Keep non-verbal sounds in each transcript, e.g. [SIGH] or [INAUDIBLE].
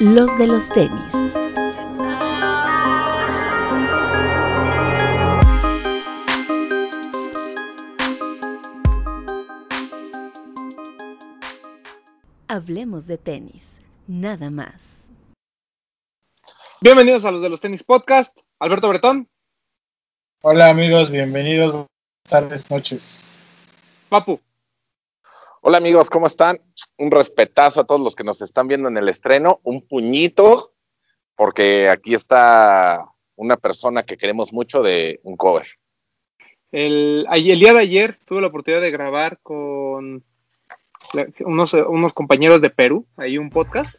los de los tenis. Hablemos de tenis, nada más. Bienvenidos a los de los tenis podcast. Alberto Bretón. Hola amigos, bienvenidos. Buenas tardes, noches. Papu. Hola amigos, ¿cómo están? Un respetazo a todos los que nos están viendo en el estreno, un puñito, porque aquí está una persona que queremos mucho de un cover. El, el día de ayer tuve la oportunidad de grabar con unos, unos compañeros de Perú, ahí un podcast,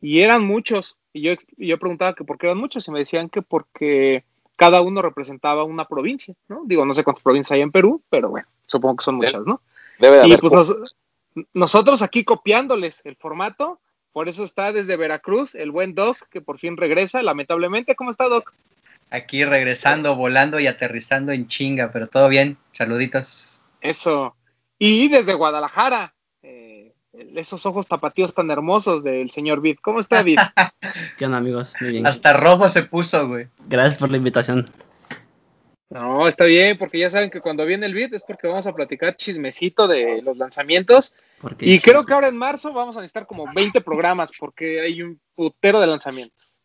y eran muchos, y yo, yo preguntaba que por qué eran muchos, y me decían que porque cada uno representaba una provincia, ¿no? Digo, no sé cuántas provincias hay en Perú, pero bueno, supongo que son muchas, ¿no? Debe de y haber pues nosotros aquí copiándoles el formato, por eso está desde Veracruz el buen Doc, que por fin regresa, lamentablemente. ¿Cómo está, Doc? Aquí regresando, volando y aterrizando en chinga, pero todo bien. Saluditos. Eso. Y desde Guadalajara, eh, esos ojos tapatíos tan hermosos del señor Vid. ¿Cómo está, Vid? [LAUGHS] ¿Qué onda, amigos? Muy bien. Hasta rojo se puso, güey. Gracias por la invitación. No, está bien, porque ya saben que cuando viene el beat es porque vamos a platicar chismecito de los lanzamientos. Y creo que ahora en marzo vamos a necesitar como 20 programas porque hay un putero de lanzamientos.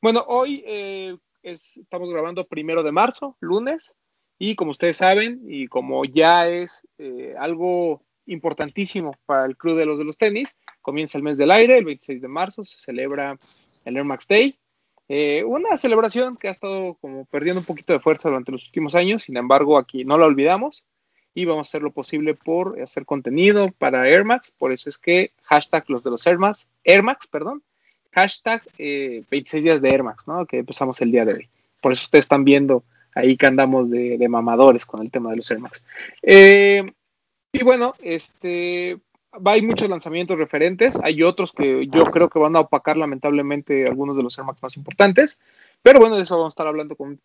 Bueno, hoy eh, estamos grabando primero de marzo, lunes, y como ustedes saben, y como ya es eh, algo importantísimo para el club de los de los tenis, comienza el mes del aire, el 26 de marzo se celebra el Air Max Day, eh, una celebración que ha estado como perdiendo un poquito de fuerza durante los últimos años, sin embargo aquí no la olvidamos y vamos a hacer lo posible por hacer contenido para Air Max, por eso es que hashtag los de los Air Max, Air Max, perdón, hashtag 26 eh, días de Air Max, ¿no? que empezamos el día de hoy. Por eso ustedes están viendo ahí que andamos de, mamadores con el tema de los Air Max. Eh, y bueno, este, hay muchos lanzamientos referentes, hay otros que yo creo que van a opacar lamentablemente algunos de los Air Max más importantes, pero bueno, de eso vamos a estar hablando con,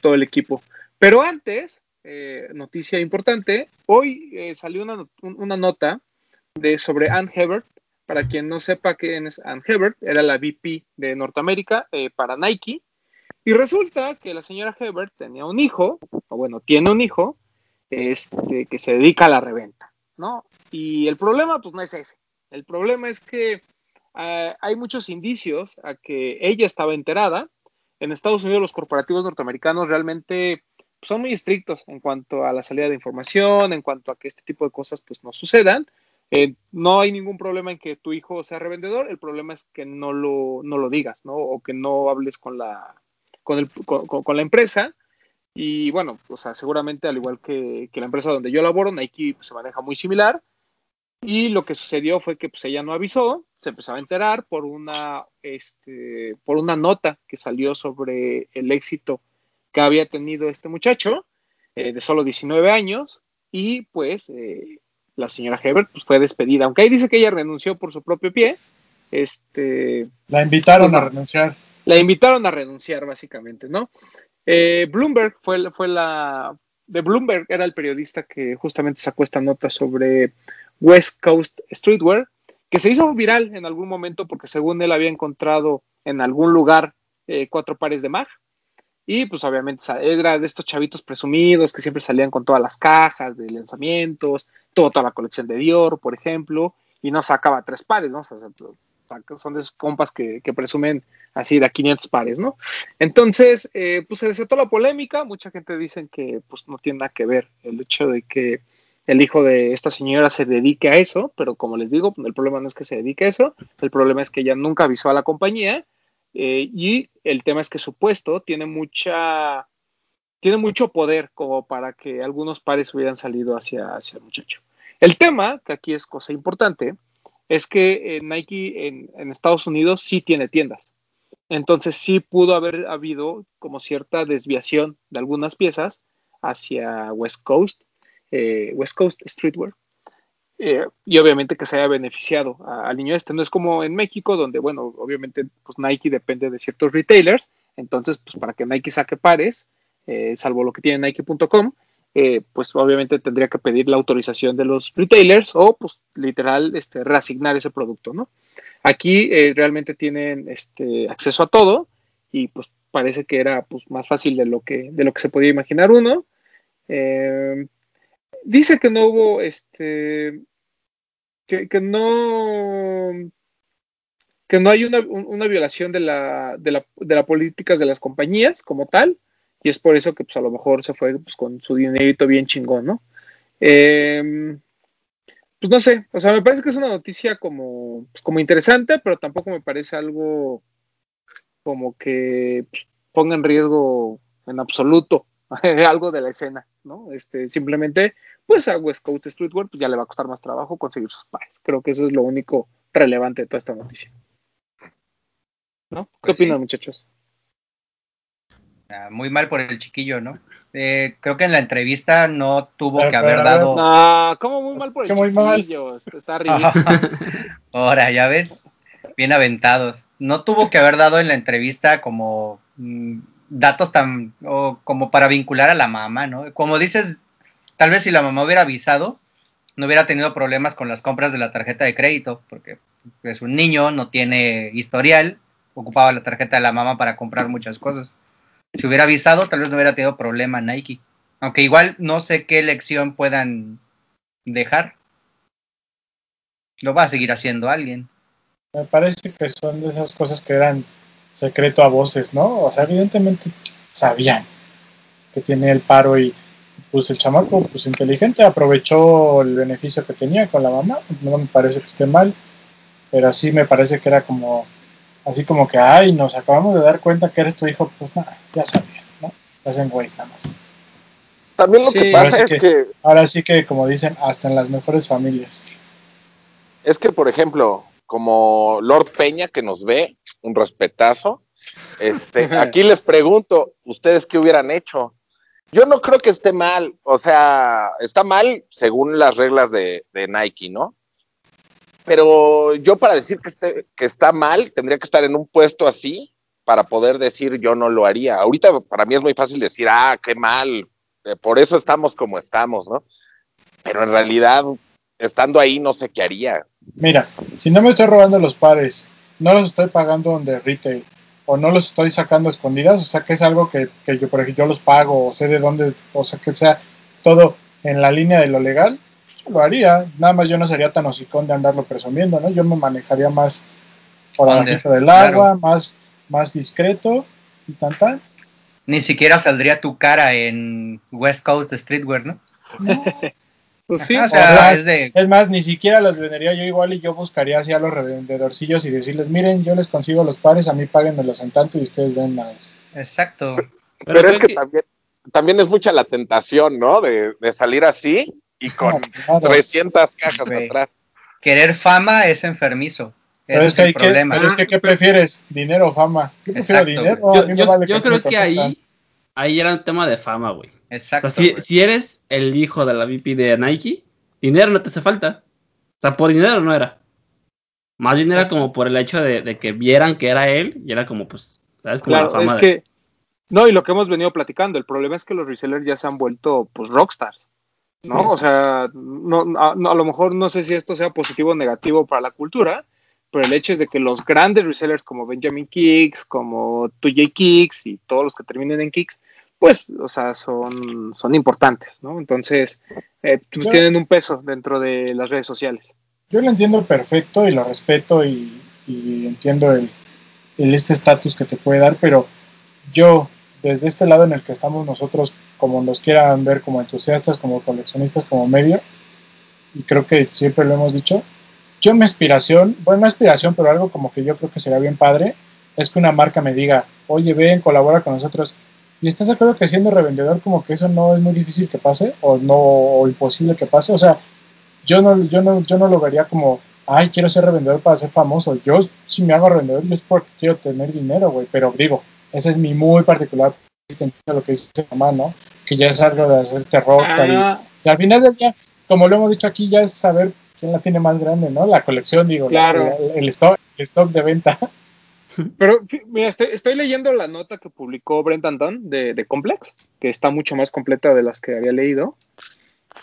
todo el equipo. Pero antes, eh, noticia importante, hoy eh, salió una, nota de, sobre Ann Hebert, para quien no sepa quién es Ann Hebert, era la VP de Norteamérica eh, para Nike, y resulta que la señora Hebert tenía un hijo, o bueno, tiene un hijo, este, que se dedica a la reventa, ¿no? Y el problema, pues no es ese. El problema es que eh, hay muchos indicios a que ella estaba enterada. En Estados Unidos los corporativos norteamericanos realmente son muy estrictos en cuanto a la salida de información, en cuanto a que este tipo de cosas pues no sucedan. Eh, no hay ningún problema en que tu hijo sea revendedor, el problema es que no lo, no lo digas, ¿no? O que no hables con la, con, el, con, la empresa. Y bueno, o sea, seguramente al igual que, que la empresa donde yo laboro, Nike pues, se maneja muy similar. Y lo que sucedió fue que pues, ella no avisó, se empezó a enterar por una, este, por una nota que salió sobre el éxito que había tenido este muchacho eh, de solo 19 años y pues eh, la señora Hebert pues, fue despedida, aunque ahí dice que ella renunció por su propio pie. Este, la invitaron pues, a renunciar. La invitaron a renunciar básicamente, ¿no? Eh, Bloomberg fue, fue la, de Bloomberg era el periodista que justamente sacó esta nota sobre West Coast Streetwear, que se hizo viral en algún momento porque según él había encontrado en algún lugar eh, cuatro pares de mag. Y pues obviamente era de estos chavitos presumidos que siempre salían con todas las cajas de lanzamientos, toda, la colección de Dior, por ejemplo, y no sacaba tres pares, ¿no? Son de compas que, presumen así de 500 pares, ¿no? Entonces, eh, pues se desató la polémica, mucha gente dice que pues no tiene nada que ver el hecho de que el hijo de esta señora se dedique a eso, pero como les digo, el problema no es que se dedique a eso, el problema es que ella nunca avisó a la compañía eh, y el tema es que su puesto tiene mucha tiene mucho poder como para que algunos pares hubieran salido hacia, hacia el muchacho. El tema, que aquí es cosa importante, es que eh, Nike en, Estados Unidos sí tiene tiendas. Entonces sí pudo haber habido como cierta desviación de algunas piezas hacia West Coast eh, West Coast Streetwear. Eh, y obviamente que se haya beneficiado al niño este. No es como en México, donde, bueno, obviamente pues Nike depende de ciertos retailers, entonces, pues para que Nike saque pares, salvo lo que tiene Nike.com, pues obviamente tendría que pedir la autorización de los retailers o, pues, literal, este, reasignar ese producto, ¿no? Aquí eh, realmente tienen este, acceso a todo y pues parece que era pues, más fácil de lo que, de lo que se podía imaginar uno. Eh, dice que no hubo, este, que, no, que no hay una, una violación de la, de, la, de las políticas de las compañías como tal, y es por eso que pues a lo mejor se fue pues, con su dinerito bien chingón, ¿no? Eh, pues no sé, o sea, me parece que es una noticia como, pues, como interesante, pero tampoco me parece algo como que pues, ponga en riesgo en absoluto [LAUGHS] algo de la escena, ¿no? Este, simplemente, pues a West Coast Streetwear pues ya le va a costar más trabajo conseguir sus pares. Creo que eso es lo único relevante de toda esta noticia. ¿No? ¿Qué pues opinan, muchachos? Muy mal por el chiquillo, ¿no? Eh, creo que en la entrevista no tuvo que haber dado. No, ¿cómo muy mal por el chiquillo? Está [LAUGHS] Ahora, ya ven, bien aventados. No tuvo que haber dado en la entrevista como mm, datos tan. O como para vincular a la mamá, ¿no? Como dices, tal vez si la mamá hubiera avisado, no hubiera tenido problemas con las compras de la tarjeta de crédito, porque es un niño, no tiene historial, ocupaba la tarjeta de la mamá para comprar muchas cosas si hubiera avisado, tal vez no hubiera tenido problema Nike. Aunque igual no sé qué lección puedan dejar. Lo va a seguir haciendo alguien. Me parece que son de esas cosas que eran secreto a voces, ¿no? O sea, evidentemente sabían que tiene el paro y pues el chamaco, pues inteligente, aprovechó el beneficio que tenía con la mamá. No me parece que esté mal, pero sí me parece que era como así como que, ay, nos acabamos de dar cuenta que eres tu hijo, pues nada, ya sabían, ¿no? Se hacen güeyes nada más. También lo que pasa es que, Ahora sí que, como dicen, hasta en las mejores familias. Es que, por ejemplo, como Lord Peña que nos ve, un respetazo, este, [LAUGHS] aquí les pregunto, ¿ustedes qué hubieran hecho? Yo no creo que esté mal, o sea, está mal según las reglas de, de Nike, ¿no? Pero yo para decir que, que está mal, tendría que estar en un puesto así para poder decir yo no lo haría. Ahorita para mí es muy fácil decir, ah, qué mal, eh, por eso estamos como estamos, ¿no? Pero en realidad, estando ahí, no sé qué haría. Mira, si no me estoy robando los pares, no los estoy pagando donde retail, o no los estoy sacando escondidas, o sea que es algo que, que yo, por ejemplo, yo los pago, o sé de dónde, o sea que sea todo en la línea de lo legal, lo haría, nada más yo no sería tan hocicón de andarlo presumiendo, ¿no? Yo me manejaría más por abajo del agua, más, más discreto y tan tan. Ni siquiera saldría tu cara en West Coast Streetwear, ¿no? pues sí, es, más, ni siquiera los vendería yo igual y yo buscaría así a los revendedorcillos y decirles, miren, yo les consigo los pares, a mí páguenmelos en tanto y ustedes vendan. Exacto. Pero, es que, también, también es mucha la tentación, ¿no? De, de salir así y con 300 cajas atrás. Querer fama es enfermizo. Ese es, el problema. pero es que, ¿qué prefieres? ¿Dinero o fama? Yo prefiero dinero. Yo, creo que ahí, ahí era un tema de fama, güey. Exacto. O sea, si, eres el hijo de la VP de Nike, dinero no te hace falta. O sea, por dinero no era. Más bien era como por el hecho de, que vieran que era él y era como, pues, ¿sabes? Como la fama. Es que, no, y lo que hemos venido platicando, el problema es que los resellers ya se han vuelto, pues, rockstars. ¿No? O sea, no, a, lo mejor no sé si esto sea positivo o negativo para la cultura, pero el hecho es de que los grandes resellers como Benjamin Kicks, como 2J Kicks y todos los que terminen en Kicks, pues, o sea, son, son importantes, ¿no? Entonces, eh, pues, tienen un peso dentro de las redes sociales. Yo lo entiendo perfecto y lo respeto y, entiendo el, el este estatus que te puede dar, pero yo desde este lado en el que estamos nosotros, como nos quieran ver como entusiastas, como coleccionistas, como medio, y creo que siempre lo hemos dicho, yo mi aspiración, bueno, no aspiración, pero algo como que yo creo que sería bien padre, es que una marca me diga, oye, ven, colabora con nosotros. ¿Y estás de acuerdo que siendo revendedor como que eso no es muy difícil que pase o no o imposible que pase? O sea, yo no, yo no, yo no lo vería como, ay, quiero ser revendedor para ser famoso. Yo, si me hago revendedor, yo es porque quiero tener dinero, güey. Pero digo, ese es mi muy particular lo que dice mamá, ¿no? Que ya es algo de hacer terror. Ah. Y, al final del día, como lo hemos dicho aquí, ya es saber quién la tiene más grande, ¿no? La colección, digo, claro. el, stock, stock de venta. [LAUGHS] Pero mira, estoy, leyendo la nota que publicó Brent Anton de, de, Complex, que está mucho más completa de las que había leído.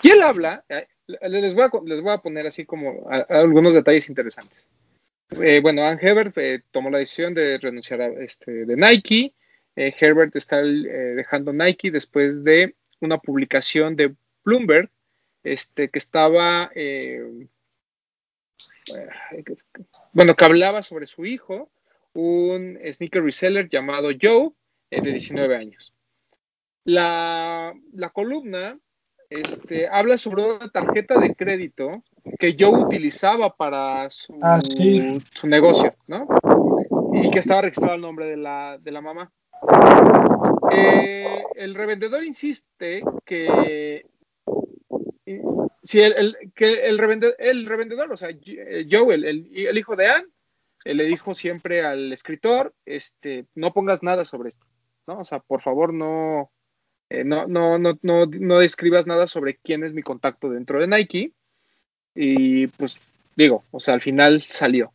Y él habla, eh, les voy a, les voy a poner así como algunos detalles interesantes. Eh, bueno, Ann Hebert eh, tomó la decisión de renunciar a, este, de Nike. Eh, Herbert está dejando Nike después de una publicación de Bloomberg este, que estaba, bueno, que hablaba sobre su hijo, un sneaker reseller llamado Joe, de 19 años. La, la columna este, habla sobre una tarjeta de crédito que yo utilizaba para su, ah, su negocio, ¿no? Y que estaba registrado el nombre de la, de la mamá. Eh, el revendedor insiste que si el, que el, revendedor, el revendedor, o sea, Joe, el, el, hijo de Anne, eh, le dijo siempre al escritor, este, no pongas nada sobre esto, ¿no? O sea, por favor, no, eh, no, no, no, no, no describas nada sobre quién es mi contacto dentro de Nike. Y pues digo, o sea, al final salió.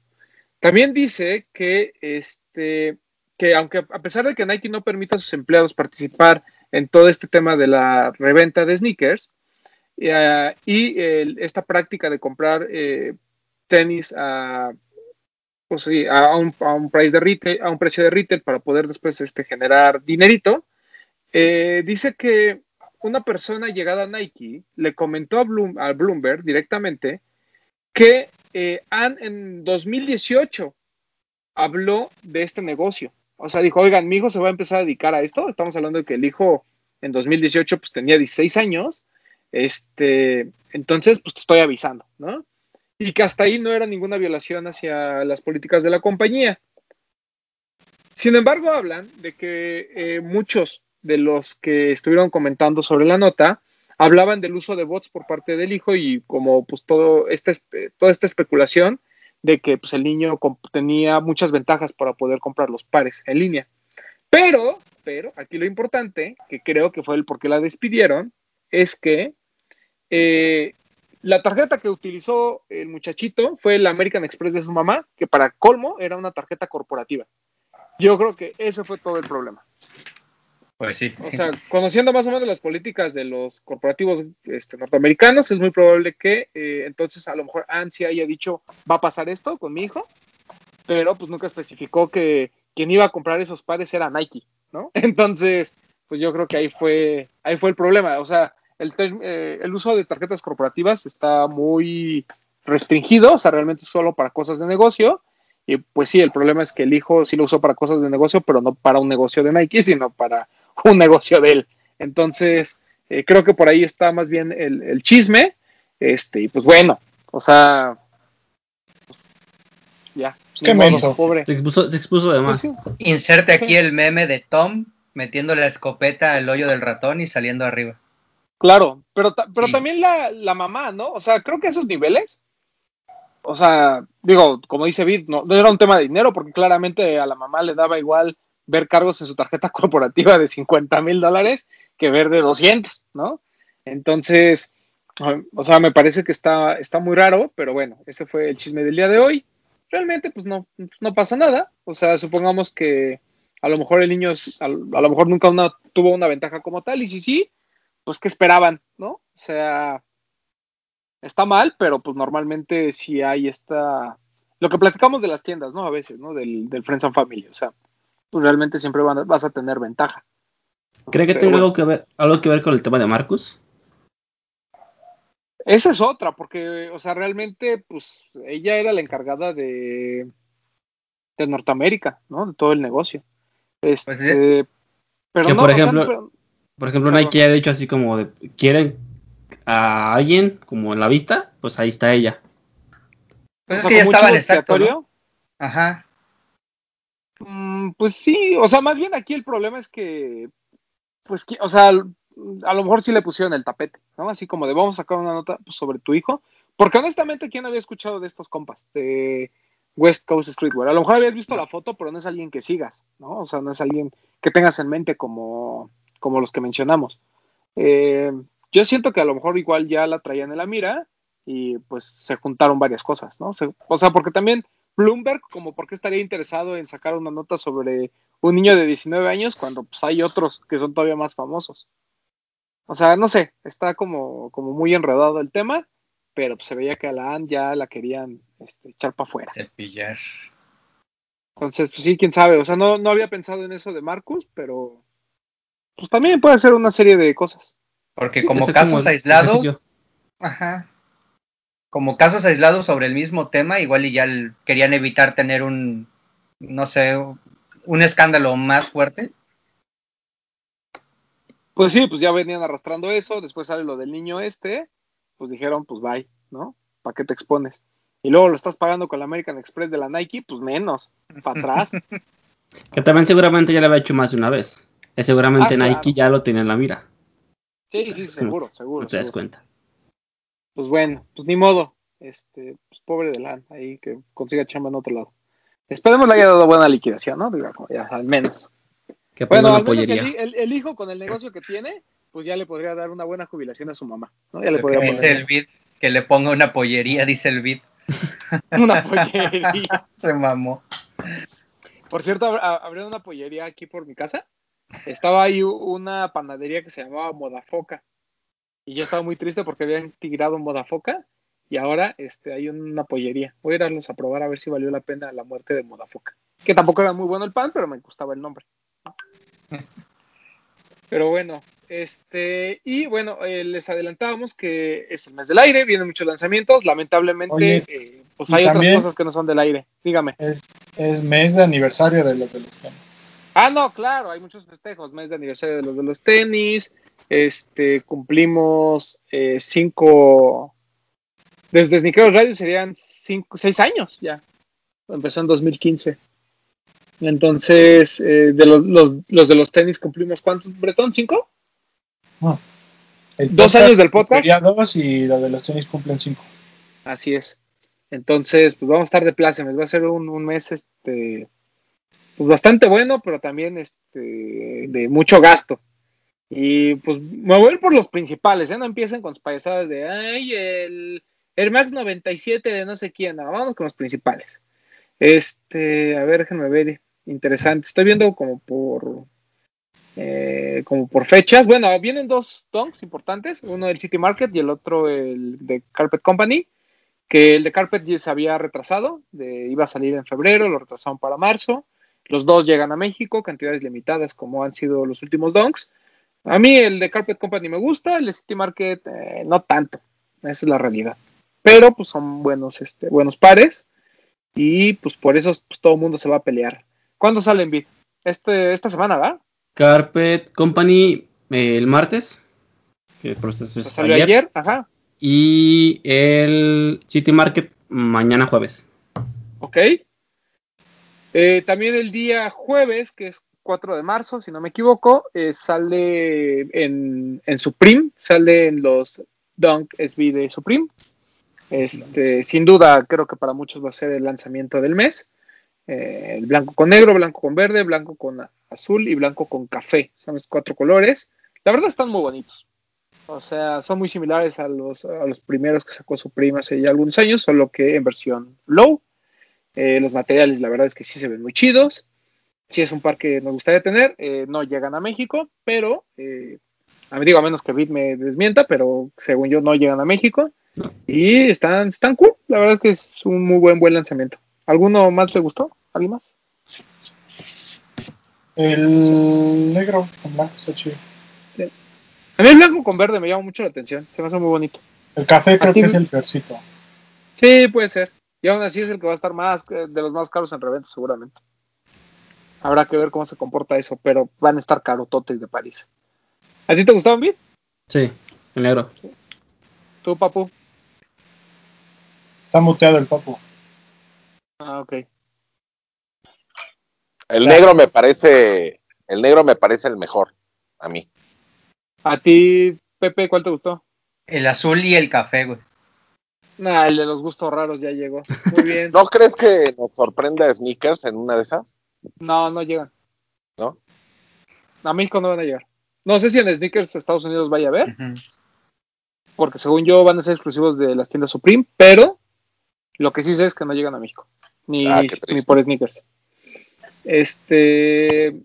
También dice que, este, que aunque a pesar de que Nike no permita a sus empleados participar en todo este tema de la reventa de sneakers eh, y esta práctica de comprar eh, tenis a, pues, a, un, a, un price de retail, a un precio de retail para poder después este, generar dinerito, eh, dice que una persona llegada a Nike le comentó a, Bloomberg directamente que eh, en 2018 habló de este negocio. O sea, dijo, oigan, mi hijo se va a empezar a dedicar a esto. Estamos hablando de que el hijo en 2018 pues tenía 16 años. Este, entonces, pues te estoy avisando, ¿no? Y que hasta ahí no era ninguna violación hacia las políticas de la compañía. Sin embargo, hablan de que eh, muchos de los que estuvieron comentando sobre la nota hablaban del uso de bots por parte del hijo y como pues todo este, toda esta especulación de que pues, el niño tenía muchas ventajas para poder comprar los pares en línea. Pero, pero, aquí lo importante, que creo que fue el por qué la despidieron, es que eh, la tarjeta que utilizó el muchachito fue el American Express de su mamá, que para colmo era una tarjeta corporativa. Yo creo que ese fue todo el problema. Pues sí. O sea, conociendo más o menos las políticas de los corporativos este, norteamericanos, es muy probable que eh, entonces a lo mejor ANSI haya dicho, va a pasar esto con mi hijo, pero pues nunca especificó que quien iba a comprar esos pares era Nike, ¿no? [LAUGHS] Entonces, pues yo creo que ahí fue, ahí fue el problema. O sea, el, eh, el uso de tarjetas corporativas está muy restringido, o sea, realmente solo para cosas de negocio. Y pues sí, el problema es que el hijo sí lo usó para cosas de negocio, pero no para un negocio de Nike, [LAUGHS] sino para [LAUGHS] un negocio de él. Entonces, eh, creo que por ahí está más bien el, chisme. Este, y pues bueno, o sea, pues, ya. Qué menso. Pobre. Se expuso, se expuso además. Pues Inserte aquí el meme de Tom metiéndole la escopeta al hoyo del ratón y saliendo arriba. Claro, pero, pero también la, la, mamá, ¿no? O sea, creo que esos niveles, o sea, digo, como dice Vid, no, no, era un tema de dinero, porque claramente a la mamá le daba igual ver cargos en su tarjeta [LAUGHS] corporativa de 50 mil dólares que ver de 200, ¿no? Entonces, o sea, me parece que está, está muy raro, pero bueno, ese fue el chisme del día de hoy. Realmente, pues no, no pasa nada. O sea, supongamos que a lo mejor el niño, a, lo mejor nunca tuvo una ventaja como tal, y si sí, pues ¿qué esperaban, no? O sea, está mal, pero pues normalmente sí hay esta, lo que platicamos de las tiendas, ¿no? A veces, ¿no? Del, del Friends and Family, o sea, pues realmente siempre vas a tener ventaja. ¿Cree que tiene algo, que ver, algo que ver con el tema de Marcus? Esa es otra, porque, o sea, realmente, pues ella era la encargada de, de Norteamérica, ¿no? De todo el negocio. Este, pues pero que por ejemplo, por ejemplo, Nike ha dicho así como de, quieren a alguien como en la vista, pues ahí está ella. Pues es que ya estaba en exacto, Ajá. Mm, pues sí, o sea, más bien aquí el problema es que, pues, o sea, a lo mejor sí le pusieron el tapete, ¿no? Así como de vamos a sacar una nota sobre tu hijo, porque honestamente, ¿quién había escuchado de estos compas? De West Coast Streetwear. A lo mejor habías visto la foto, pero no es alguien que sigas, ¿no? O sea, no es alguien que tengas en mente como, como los que mencionamos. Eh, yo siento que a lo mejor igual ya la traían en la mira y pues se juntaron varias cosas, ¿no? o sea, porque también Bloomberg, como por qué estaría interesado en sacar una nota sobre un niño de 19 años cuando pues, hay otros que son todavía más famosos. O sea, no sé, está como, como muy enredado el tema pero pues, se veía que a la Ann ya la querían este, echar para afuera. Cepillar. Entonces, pues sí, quién sabe. O sea, no, no había pensado en eso de Marcus, pero pues también puede ser una serie de cosas. Porque como casos aislados, ajá, como casos aislados sobre el mismo tema, igual y ya querían evitar tener un, no sé, un escándalo más fuerte. Pues sí, pues ya venían arrastrando eso, después sale lo del niño este, pues dijeron, pues bye, ¿no? ¿Para qué te expones? Y luego lo estás pagando con la American Express de la Nike, pues menos, para atrás. [LAUGHS] que también seguramente ya le había hecho más de una vez. Seguramente ah, Nike ya lo tiene en la mira. Sí, sí, seguro, seguro. No te das cuenta. Pues bueno, pues ni modo. Este, pues pobre de LAN, ahí que consiga chamba en otro lado. Esperemos le haya dado buena liquidación, ¿no? ya, al menos. bueno, al menos el, hijo con el negocio que tiene, pues ya le podría dar una buena jubilación a su mamá, ¿no? Ya le podría dice el que le ponga una pollería, dice el [LAUGHS] [LAUGHS] una pollería. Se mamó. Por cierto, abriendo una pollería aquí por mi casa. Estaba ahí una panadería que se llamaba Modafoca. Y yo estaba muy triste porque habían tirado Modafoca y ahora este, hay una pollería. Voy a irlos a probar a ver si valió la pena la muerte de Modafoca. Que tampoco era muy bueno el pan, pero me gustaba el nombre. [LAUGHS] Pero bueno, este, y bueno, eh, les adelantábamos que es el mes del aire, vienen muchos lanzamientos, lamentablemente, eh, pues hay otras cosas que no son del aire. Dígame. Es, es mes de aniversario de los de los tenis. Ah, no, claro, hay muchos festejos, mes de aniversario de los de los tenis, este, cumplimos eh, cinco, desde Sneakeros Radio serían cinco, seis años ya, empezó en 2015. Entonces, de los, los, los, de los tenis cumplimos, ¿cuántos, Bretón? ¿Cinco? Dos años del podcast. dos y lo de los tenis cumplen cinco. Así es. Entonces, pues vamos a estar de plácemes. Va a ser un, mes este pues bastante bueno, pero también este de mucho gasto. Y pues me voy a ir por los principales, ¿eh? No empiecen con sus payasadas de ay, el Air Max 97 de no sé quién. vamos con los principales. Este, a ver, déjenme ver. Interesante. Estoy viendo como por eh, como por fechas. Bueno, vienen dos donks importantes, uno del City Market y el otro el de Carpet Company, que el de Carpet ya se había retrasado, de, iba a salir en febrero, lo retrasaron para marzo. Los dos llegan a México, cantidades limitadas como han sido los últimos donks. A mí el de Carpet Company me gusta, el de City Market eh, no tanto, esa es la realidad. Pero pues son buenos, este, buenos pares y pues por eso pues, todo el mundo se va a pelear. ¿Cuándo salen Bit? Este, esta semana, ¿verdad? Carpet Company eh, el martes. Que salió ayer. ajá. Y el City Market mañana jueves. Ok. Eh, también el día jueves, que es 4 de marzo, si no me equivoco, eh, sale en, en, Supreme, sale en los Dunk SB de Supreme. Este, sin duda, creo que para muchos va a ser el lanzamiento del mes. el blanco con negro, blanco con verde, blanco con azul y blanco con café. Son los cuatro colores. La verdad están muy bonitos. O sea, son muy similares a los, a los primeros que sacó su prima hace ya algunos años, solo que en versión low. Eh, los materiales, la verdad es que sí se ven muy chidos. Sí es un par que nos gustaría tener. Eh, no llegan a México, pero eh, a mí digo a menos que Bit me desmienta, pero según yo no llegan a México. Y están, están cool. La verdad es que es un muy buen buen lanzamiento. ¿Alguno más le gustó? ¿Alguien más? El negro con blanco está chido. Sí. A mí el blanco con verde me llama mucho la atención. Se me hace muy bonito. El café creo que es el peorcito. Sí, puede ser. Y aún así es el que va a estar más de los más caros en reventa, seguramente. Habrá que ver cómo se comporta eso, pero van a estar carototes de París. ¿A ti te gustaban bien? Sí, el negro. ¿Tú, papu? Está muteado el papu. Ah, ok. El negro me parece, el negro me parece el mejor, a mí. ¿A ti, Pepe, cuál te gustó? El azul y el café, güey. Nah, el de los gustos raros ya llegó. Muy [LAUGHS] bien. ¿No crees que nos sorprenda Sneakers en una de esas? No, no llegan. ¿No? A México no van a llegar. No sé si en Sneakers Estados Unidos vaya a ver. Porque según yo van a ser exclusivos de las tiendas Supreme, pero lo que sí sé es que no llegan a México. Ni, ah, ni por Sneakers. Este.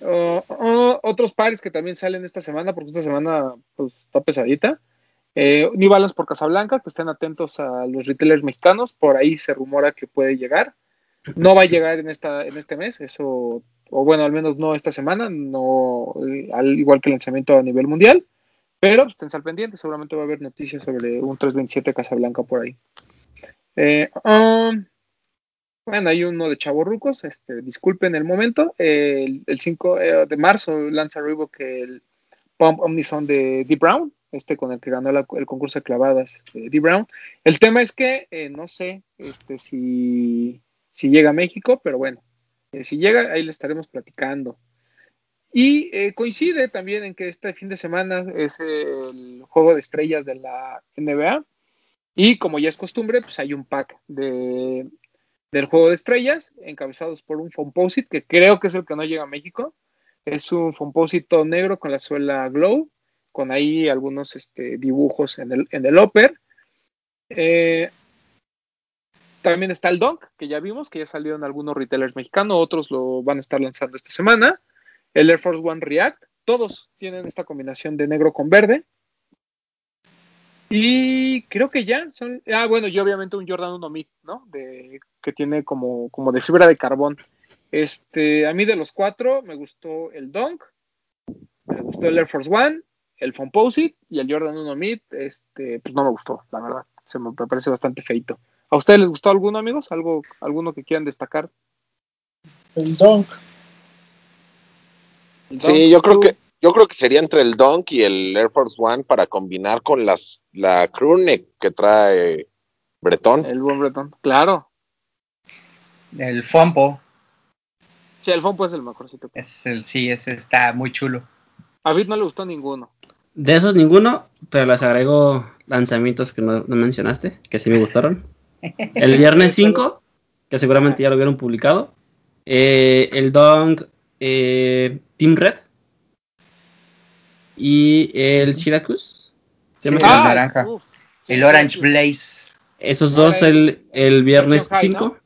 otros pares que también salen esta semana, porque esta semana pues, está pesadita. Eh, New Balance por Casablanca, que estén atentos a los retailers mexicanos, por ahí se rumora que puede llegar. No va a llegar en, esta, en este mes, eso, o bueno, al menos no esta semana, no, al igual que el lanzamiento a nivel mundial, pero pues, estén al pendiente, seguramente va a haber noticias sobre un 327 Casablanca por ahí. Eh, um, bueno, hay uno de Chavorrucos, este, disculpen el momento, el, 5 eh, de marzo lanza Reebok el Pump Omnison de D. Brown, este con el que ganó el concurso de clavadas de D. Brown. El tema es que eh, no sé este, si, si, llega a México, pero bueno, eh, si llega, ahí le estaremos platicando. Y eh, coincide también en que este fin de semana es el juego de estrellas de la NBA. Y como ya es costumbre, pues hay un pack de, del juego de estrellas encabezados por un Fomposite, que creo que es el que no llega a México. Es un Fomposito negro con la suela Glow con ahí algunos este, dibujos en el, en el Upper. Eh, también está el Dunk, que ya vimos, que ya salió en algunos retailers mexicanos, otros lo van a estar lanzando esta semana. El Air Force One React, todos tienen esta combinación de negro con verde. Y creo que ya son. Ah, bueno, y obviamente un Jordan 1 Mid, ¿no? De, que tiene como, como de fibra de carbón. Este, a mí de los cuatro me gustó el Dunk, me gustó el Air Force One el Fomposite y el Jordan 1 Mid, este, pues no me gustó, la verdad. Se me parece bastante feito. ¿A ustedes les gustó alguno, amigos? ¿Algo, ¿Alguno que quieran destacar? El Dunk. sí, yo creo que yo creo que sería entre el Dunk y el Air Force One para combinar con las la crewneck que trae Bretón. El buen Bretón, claro. El Fompo. Sí, el Fompo es el mejorcito. Es el, sí, ese está muy chulo. A Vid no le gustó ninguno. De esos ninguno, pero les agrego lanzamientos que no, mencionaste, que sí me gustaron. El viernes 5, que seguramente ya lo vieron publicado. Eh, el Dong eh, Team Red. Y el Syracuse. ¿Se llama? el naranja. el Orange Blaze. Esos dos el, el viernes 5.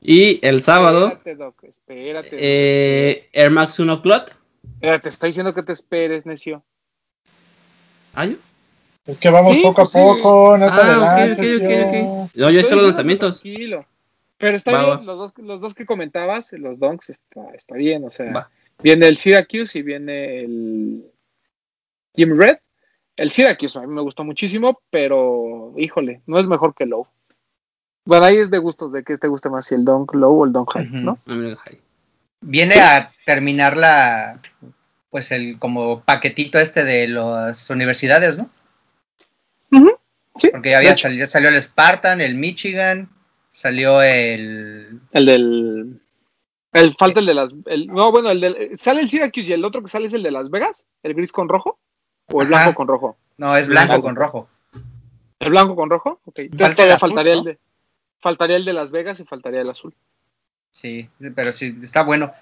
Y el sábado. Espérate, espérate. Eh, Air Max 1 Clot te está diciendo que te esperes, necio. ¿Ah, yo? Es que vamos poco a pues poco, no ah, ok, ok, ok, No, ya están los lanzamientos. Tranquilo. Pero está bien, Los, dos, los dos que comentabas, los donks, está, está bien, o sea, viene el Syracuse y viene el Jim Red. El Syracuse a mí me gustó muchísimo, pero híjole, no es mejor que Low. Bueno, ahí es de gustos de que te guste más si el Donk Low o el Donk High, ¿no? high viene a terminar la, pues el como paquetito este de las universidades, ¿no? Sí, Porque había salido, salió el Spartan, el Michigan, salió el... El del... El, falta el de las... no, bueno, el del... ¿Sale el Syracuse y el otro que sale es el de Las Vegas? ¿El gris con rojo? ¿O el blanco con rojo? No, es blanco, con rojo. ¿El blanco con rojo? Ok. Entonces todavía faltaría el de... Faltaría el de Las Vegas y faltaría el azul. Sí, pero sí, está bueno.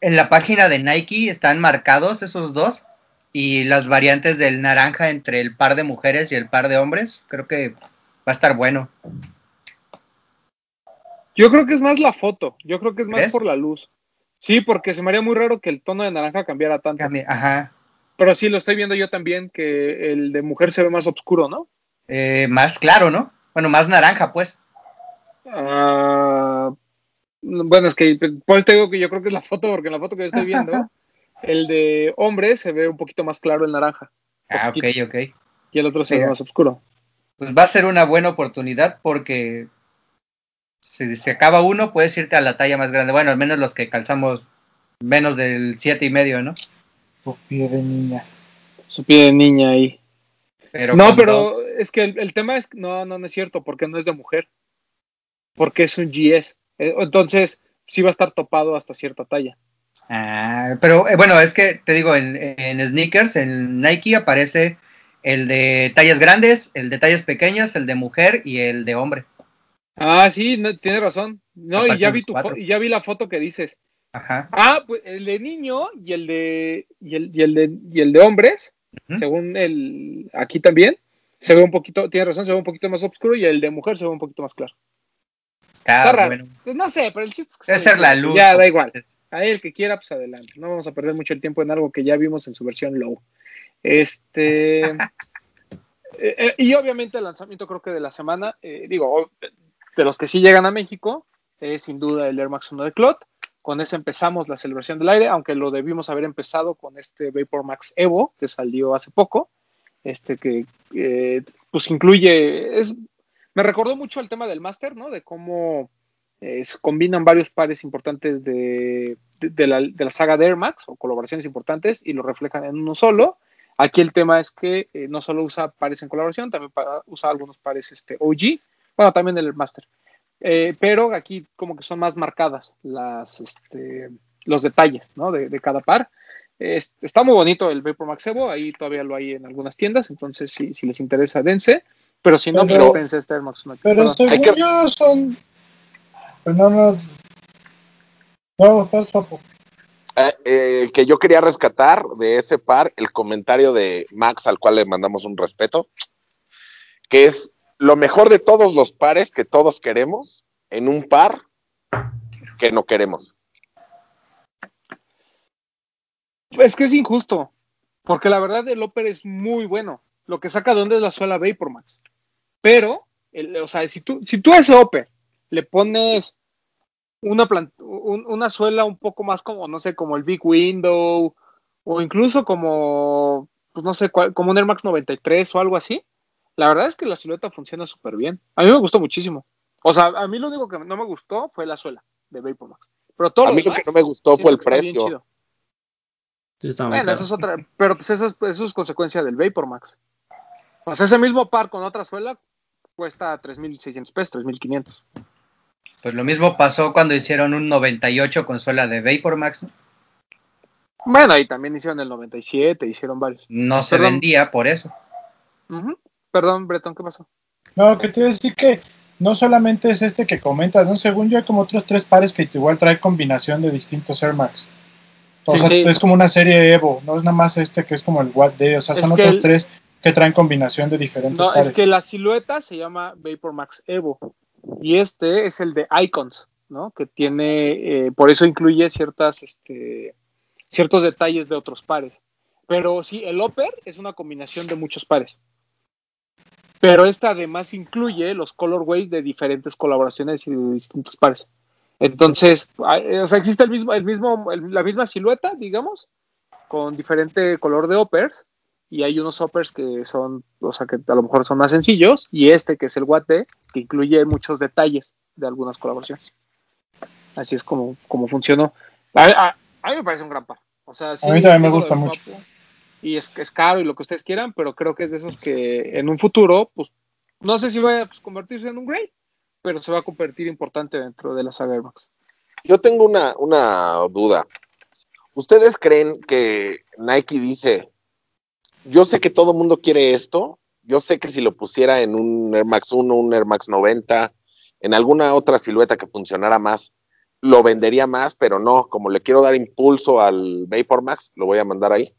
En la página de Nike están marcados esos dos y las variantes del naranja entre el par de mujeres y el par de hombres. Creo que va a estar bueno. Yo creo que es más la foto, yo creo que es más por la luz. Sí, porque se me haría muy raro que el tono de naranja cambiara tanto. Ajá. Pero sí, lo estoy viendo yo también, que el de mujer se ve más oscuro, ¿no? Eh, más claro, ¿no? Bueno, más naranja, pues. Ah, bueno, es que por eso te digo que yo creo que es la foto, porque en la foto que yo estoy viendo, [LAUGHS] el de hombre se ve un poquito más claro el naranja. Ah, ok, ok. Y el otro se ve más oscuro. Pues va a ser una buena oportunidad porque si se acaba uno, puedes irte a la talla más grande. Bueno, al menos los que calzamos menos del siete y medio, ¿no? Su pie de niña. Su pie de niña ahí. Pero no, pero es que el, el, tema es, no, no, no es cierto, porque no es de mujer. Porque es un GS. Eh, entonces, sí va a estar topado hasta cierta talla. Ah, pero eh, bueno, es que te digo, en, sneakers, en Nike aparece el de tallas grandes, el de tallas pequeñas, el de mujer y el de hombre. Ah, sí, no, tiene razón. No, y ya vi tu ya vi la foto que dices. Ajá. Ah, pues el de niño y el de y el, y el de y el de hombres, según el aquí también, se ve un poquito, tiene razón, se ve un poquito más oscuro y el de mujer se ve un poquito más claro. Pues no sé, pero el chiste es que. Debe ser la luz. Ya, da igual. A el que quiera, pues adelante. No vamos a perder mucho el tiempo en algo que ya vimos en su versión low. Este. [LAUGHS] Eh, eh, y obviamente el lanzamiento creo que de la semana, eh, digo, de los que sí llegan a México, es sin duda el Air Max 1 de Clot. Con ese empezamos la celebración del aire, aunque lo debimos haber empezado con este Vapor Max Evo, que salió hace poco. Este que pues incluye, es, me recordó mucho el tema del Master, ¿no? De cómo se combinan varios pares importantes de, la, de, la, saga de Air Max o colaboraciones importantes y lo reflejan en uno solo. Aquí el tema es que eh, no solo usa pares en colaboración, también usa algunos pares este, OG, bueno, también el Master. Eh, pero aquí como que son más marcadas las, este, los detalles ¿no? de, cada par. está muy bonito el Vapor Max Evo, ahí todavía lo hay en algunas tiendas, entonces si, si les interesa, dense. Pero si no, pero, pensé este Air Max Pero según yo son... Pues no, no... No, paso, eh, eh, que yo quería rescatar de ese par el comentario de Max, al cual le mandamos un respeto, que es lo mejor de todos los pares que todos queremos en un par que no queremos. Es que es injusto, porque la verdad el Oper es muy bueno. Lo que saca de donde es la suela Vapor Max. Pero, o sea, si tú, si tú ese Oper le pones una, una suela un poco más como, no sé, como el Big Window o incluso como, pues no sé, como un Air Max 93 o algo así, la verdad es que la silueta funciona súper bien. A mí me gustó muchísimo. O sea, a mí lo único que no me gustó fue la suela de Vapor Max. Pero todo a mí lo que no me gustó fue el precio. bueno, eso es otra, pero pues eso es, eso es consecuencia del Vapor Max. O sea, ese mismo par con otra suela cuesta 3.600 pesos, 3.500. Pues lo mismo pasó cuando hicieron un 98 consola de VaporMax. Bueno, y también hicieron el 97, hicieron varios. No se vendía por eso. Perdón, Bretón, ¿qué pasó? No, que te iba a decir que no solamente es este que comentas, ¿no? Según yo hay como otros tres pares que igual trae combinación de distintos Air Max. O sea, es como una serie Evo, no es nada más este que es como el Watt Day, o sea, son otros tres que traen combinación de diferentes no, es que la silueta se llama Vapor Max Evo y este es el de Icons, ¿no? Que tiene, eh, por eso incluye ciertas, este, ciertos detalles de otros pares. Pero sí, el Oper es una combinación de muchos pares. Pero esta además incluye los colorways de diferentes colaboraciones y de distintos pares. Entonces, o sea, existe el mismo, el mismo, la misma silueta, digamos, con diferente color de Opers, y hay unos hoppers que son, o sea, que a lo mejor son más sencillos, y este que es el Guate, que incluye muchos detalles de algunas colaboraciones. Así es como, como funcionó. A, mí me parece un gran par. O sea, a mí también me gusta mucho. y es, es caro y lo que ustedes quieran, pero creo que es de esos que en un futuro, pues, no sé si va a pues, convertirse en un Grey, pero se va a convertir importante dentro de la saga Max. Yo tengo una, una duda. ¿Ustedes creen que Nike dice, yo sé que todo el mundo quiere esto. Yo sé que si lo pusiera en un Air Max 1, un Air Max 90, en alguna otra silueta que funcionara más, lo vendería más, pero no, como le quiero dar impulso al Vapor Max, lo voy a mandar ahí.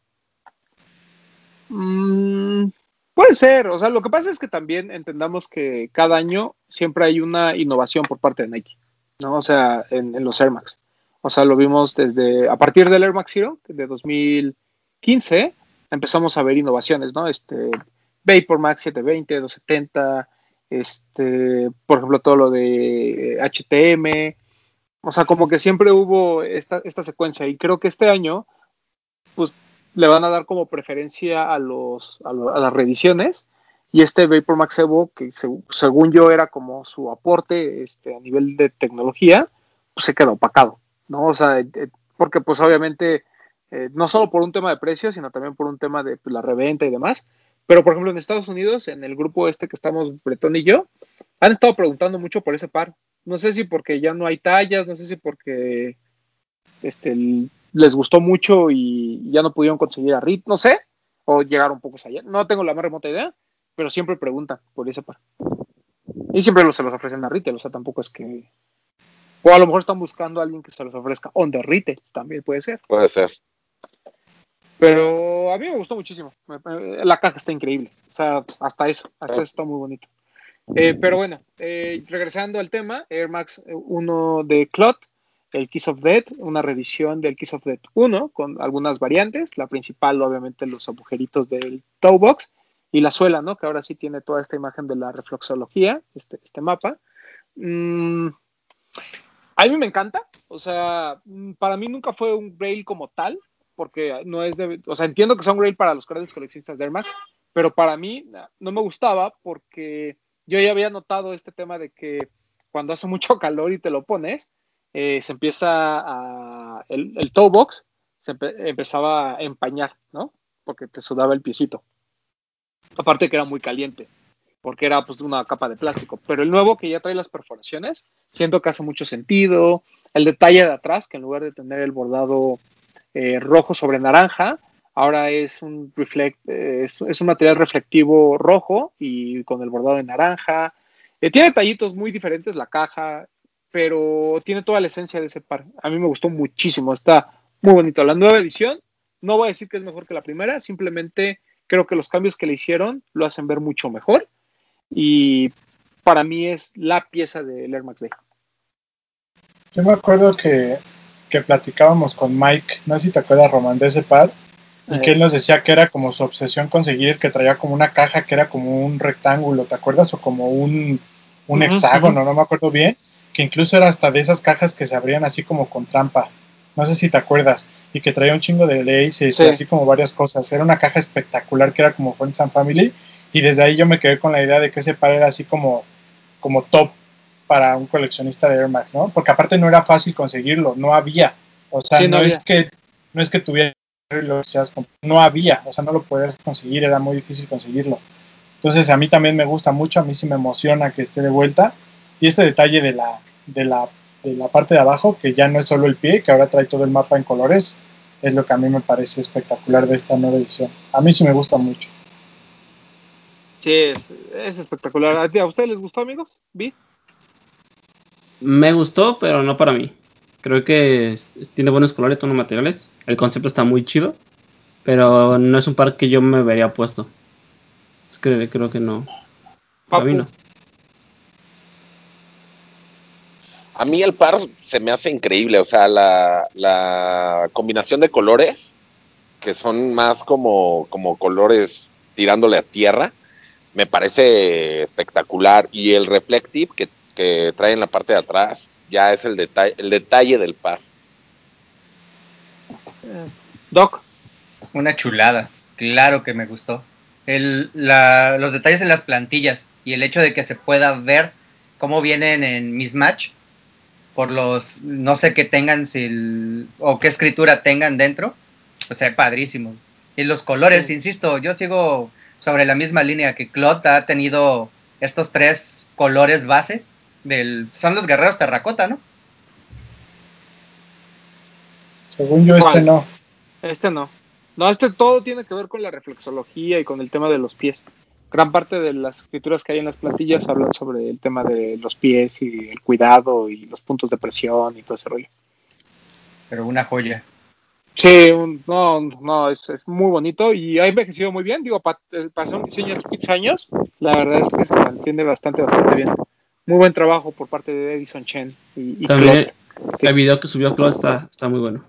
Mm, puede ser, o sea, lo que pasa es que también entendamos que cada año siempre hay una innovación por parte de Nike, ¿no? O sea, en, en los Air Max. O sea, lo vimos desde, a partir del Air Max Zero, de 2015, empezamos a ver innovaciones, ¿no? Este, Vapor Max 720, 270, este, por ejemplo, todo lo de HTM, o sea, como que siempre hubo esta, esta secuencia y creo que este año, pues, le van a dar como preferencia a, los, a, las reediciones y este Vapor Max Evo, que según yo era como su aporte este, a nivel de tecnología, pues se quedó opacado, ¿no? O sea, eh, porque pues obviamente eh, no solo por un tema de precio, sino también por un tema de pues, la reventa y demás. Pero, por ejemplo, en Estados Unidos, en el grupo este que estamos, Bretón y yo, han estado preguntando mucho por ese par. No sé si porque ya no hay tallas, no sé si porque este, les gustó mucho y ya no pudieron conseguir a RIT, no sé, o llegaron pocos allá. No tengo la más remota idea, pero siempre preguntan por ese par. Y siempre se los ofrecen a retail, o sea, tampoco es que. O a lo mejor están buscando a alguien que se los ofrezca on the también puede ser. Puede ser. Pero a mí me gustó muchísimo. La caja está increíble. O sea, hasta eso, hasta eso está muy bonito. Eh, pero bueno, eh, regresando al tema, Air Max 1 de Clot. el Kiss of Death, una reedición del Kiss of Death 1 con algunas variantes, la principal obviamente los agujeritos del toe box y la suela, ¿no? Que ahora sí tiene toda esta imagen de la reflexología, este, este mapa. Mm, a mí me encanta, o sea, mm, para mí nunca fue un grail como tal, porque no es de, o sea, entiendo que son grail para los grandes coleccionistas de Air Max, pero para mí no me gustaba porque yo ya había notado este tema de que cuando hace mucho [LAUGHS] calor y te lo pones, eh, se empieza a, el, el toe box se empezaba a empañar, ¿no? Porque te sudaba el piecito. Aparte que era muy caliente, porque era pues una capa de plástico. Pero el nuevo que ya trae las perforaciones, siento que hace mucho sentido. El detalle de atrás, que en lugar de tener el bordado eh, rojo sobre naranja, ahora es un reflect, eh, es, un material reflectivo rojo y con el bordado de naranja. Eh, tiene detallitos muy diferentes la caja, pero tiene toda la esencia de ese par. A mí me gustó muchísimo, está muy bonito. La nueva edición, no voy a decir que es mejor que la primera, simplemente Creo que los cambios que le hicieron lo hacen ver mucho mejor y para mí es la pieza de Air Max Day. Yo me acuerdo que, que, platicábamos con Mike, no sé si te acuerdas, Román, de ese par, y que él nos decía que era como su obsesión conseguir, que traía como una caja que era como un rectángulo, ¿te acuerdas? O como un, un hexágono, no me acuerdo bien, que incluso era hasta de esas cajas que se abrían así como con trampa no sé si te acuerdas, y que traía un chingo de laces y así como varias cosas. Era una caja espectacular que era como Friends and Family, y desde ahí yo me quedé con la idea de que ese par era así como, como top para un coleccionista de Air Max, ¿no? Porque aparte no era fácil conseguirlo, no había. O sea, no, es que no es que tuviera lo no había, o sea, no lo podías conseguir, era muy difícil conseguirlo. Entonces a mí también me gusta mucho, a mí sí me emociona que esté de vuelta. Y este detalle de la, de la de la parte de abajo, que ya no es solo el pie, que ahora trae todo el mapa en colores, es lo que a mí me parece espectacular de esta nueva edición. A mí sí me gusta mucho. Sí, es, espectacular. ¿A ustedes les gustó, amigos? ¿Vi? Me gustó, pero no para mí. Creo que tiene buenos colores, tonos materiales. El concepto está muy chido, pero no es un par que yo me vería puesto. creo, creo que no. Para no. A mí el par se me hace increíble, o sea, la, combinación de colores, que son más como colores tirándole a tierra, me parece espectacular. Y el reflective que, que trae en la parte de atrás, ya es el detalle, el detalle del par. Doc. Una chulada, claro que me gustó. El, la, los detalles en las plantillas y el hecho de que se pueda ver cómo vienen en mismatch por los, no sé qué tengan, si o qué escritura tengan dentro, pues es padrísimo. Y los colores, insisto, yo sigo sobre la misma línea que Clot ha tenido estos tres colores base del, son los guerreros terracota, ¿no? Según yo, este no. Este no. No, este todo tiene que ver con la reflexología y con el tema de los pies gran parte de las escrituras que hay en las plantillas hablan sobre el tema de los pies y el cuidado y los puntos de presión y todo ese rollo. Pero una joya. Sí, no, no, es, muy bonito y ha envejecido muy bien. Digo, eh, pasaron diseño hace 15 años, la verdad es que se entiende bastante, bastante bien. Muy buen trabajo por parte de Edison Chen y, También el video que subió Claude está, está muy bueno.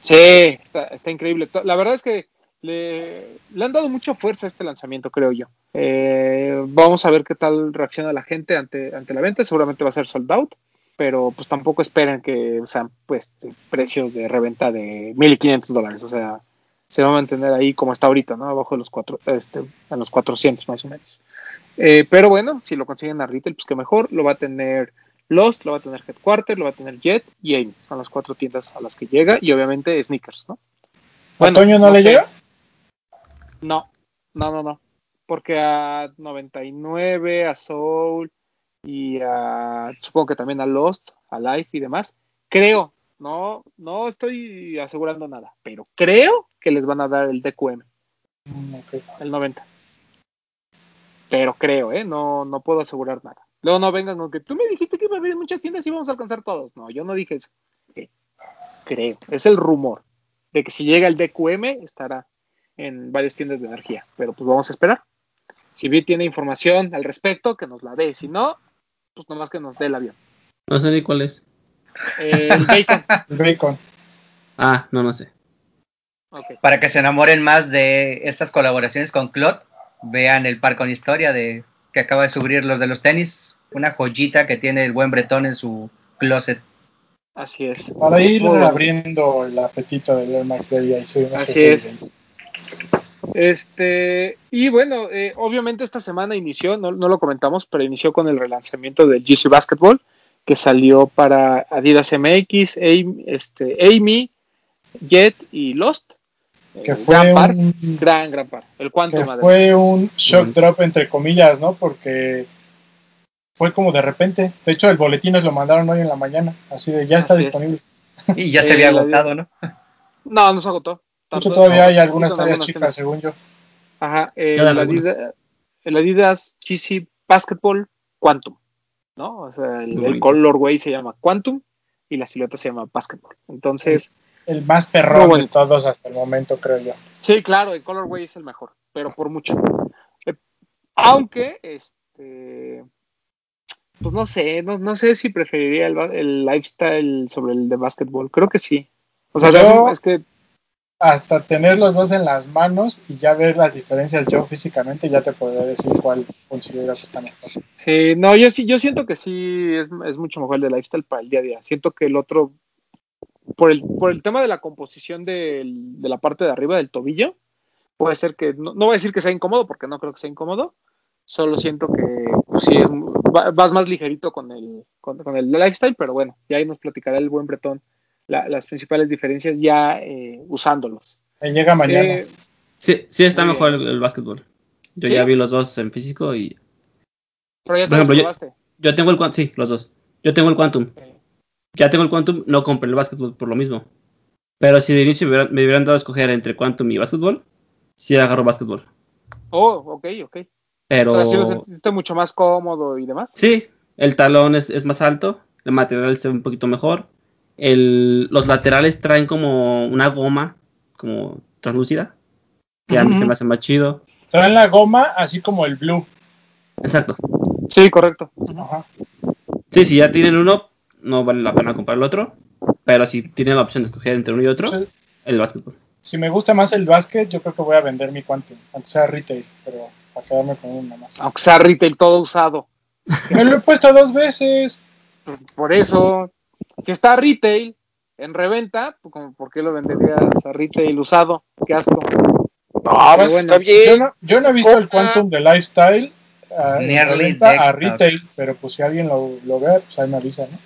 Sí, está, está increíble. La verdad es que le, han dado mucha fuerza a este lanzamiento, creo yo. Eh, vamos a ver qué tal reacciona la gente ante, ante la venta. Seguramente va a ser sold out, pero pues tampoco esperen que sean pues precios de reventa de 1.500 dólares. O sea, se va a mantener ahí como está ahorita, ¿no? Abajo de los cuatro, este, en los 400 más o menos. Eh, pero bueno, si lo consiguen a retail, pues que mejor. Lo va a tener Lost, lo va a tener Headquarter, lo va a tener Jet y Amy. Son las cuatro tiendas a las que llega y obviamente Sneakers, ¿no? Bueno, ¿Otoño no, le llega? No, no, no, no. Porque a 99, a Soul y a, supongo que también a Lost, a Life y demás, creo, no, no estoy asegurando nada, pero creo que les van a dar el DQM. Mm, el 90. Pero creo, ¿eh? No, no puedo asegurar nada. Luego no vengan con que tú me dijiste que iba a haber muchas tiendas y vamos a alcanzar todos. No, yo no dije eso. Creo. Es el rumor de que si llega el DQM estará en varias tiendas de energía. Pero pues vamos a esperar. Si Vi tiene información al respecto, que nos la dé. Si no, pues nomás que nos dé el avión. No sé ni cuál es. el bacon. [LAUGHS] El bacon. Ah, no, no sé. Para que se enamoren más de estas colaboraciones con Claude, vean el par con historia de que acaba de subir los de los tenis, una joyita que tiene el buen Bretón en su closet. Así es. Para ir abriendo el apetito del Air Max Day, ahí Así es. Este, y bueno, eh, obviamente esta semana inició, no, lo comentamos, pero inició con el relanzamiento del GC Basketball, que salió para Adidas MX, Amy, este, Amy Jet y Lost. Que fue gran un, gran, gran par. El que fue un shock drop entre comillas, ¿no? Porque fue como de repente. De hecho, el boletín nos lo mandaron hoy en la mañana, así de ya está disponible. Y ya [LAUGHS] se había agotado, ¿no? No, no se agotó. De hecho, todavía hay algunas tareas chicas, según yo. Ajá, el, Adidas, el Adidas Basketball Quantum, ¿no? O sea, el, el colorway se llama Quantum y la silueta se llama Basketball. Entonces, el más perrón de todos hasta el momento, creo yo. Sí, claro, el Colorway es el mejor, pero por mucho. Eh, aunque, este, pues no sé, no, sé si preferiría el, lifestyle sobre el de básquetbol. Creo que sí. O sea, es que hasta tener los dos en las manos y ya ver las diferencias yo físicamente, ya te podría decir cuál considero que está mejor. Sí, no, yo sí, yo siento que sí es, es mucho mejor el de lifestyle para el día a día. Siento que el otro por el, por el tema de la composición de la parte de arriba del tobillo, puede ser que, no, voy a decir que sea incómodo, porque no creo que sea incómodo, solo siento que pues, sí, vas más ligerito con el, con, el lifestyle, pero bueno, ya ahí nos platicará el buen Bretón las principales diferencias ya eh, usándolos. llega mañana. Eh, sí, sí está mejor el, básquetbol. Yo ya vi los dos en físico y... Pero ya te ejemplo, yo, yo, tengo el... Sí, los dos. Yo tengo el Quantum ya tengo el Quantum, no compré el básquetbol por lo mismo. Pero si de inicio me hubieran, dado a escoger entre Quantum y básquetbol, sí agarro básquetbol. Oh, ok, ok. Pero... O sea, lo mucho más cómodo y demás. Sí, el talón es, más alto, el material se ve un poquito mejor. El, los laterales traen como una goma, como translúcida, que a mí se me hace más chido. Traen la goma así como el blue. Exacto. Sí, correcto. Ajá. Sí, si ya tienen uno, no vale la pena comprar el otro. Pero si tienen la opción de escoger entre uno y otro, el básquetbol. Si me gusta más el básquet, yo creo que voy a vender mi Quantum, aunque sea retail, pero para quedarme con uno más. Aunque sea retail todo usado. me lo he puesto dos veces. Por eso, si está retail en reventa, pues, ¿por qué lo venderías a retail usado? Qué asco. No, pues, está bien. Yo no, he visto el Quantum de Lifestyle uh, a retail, pero pues si alguien lo, lo ve, pues ahí me avisa, ¿no?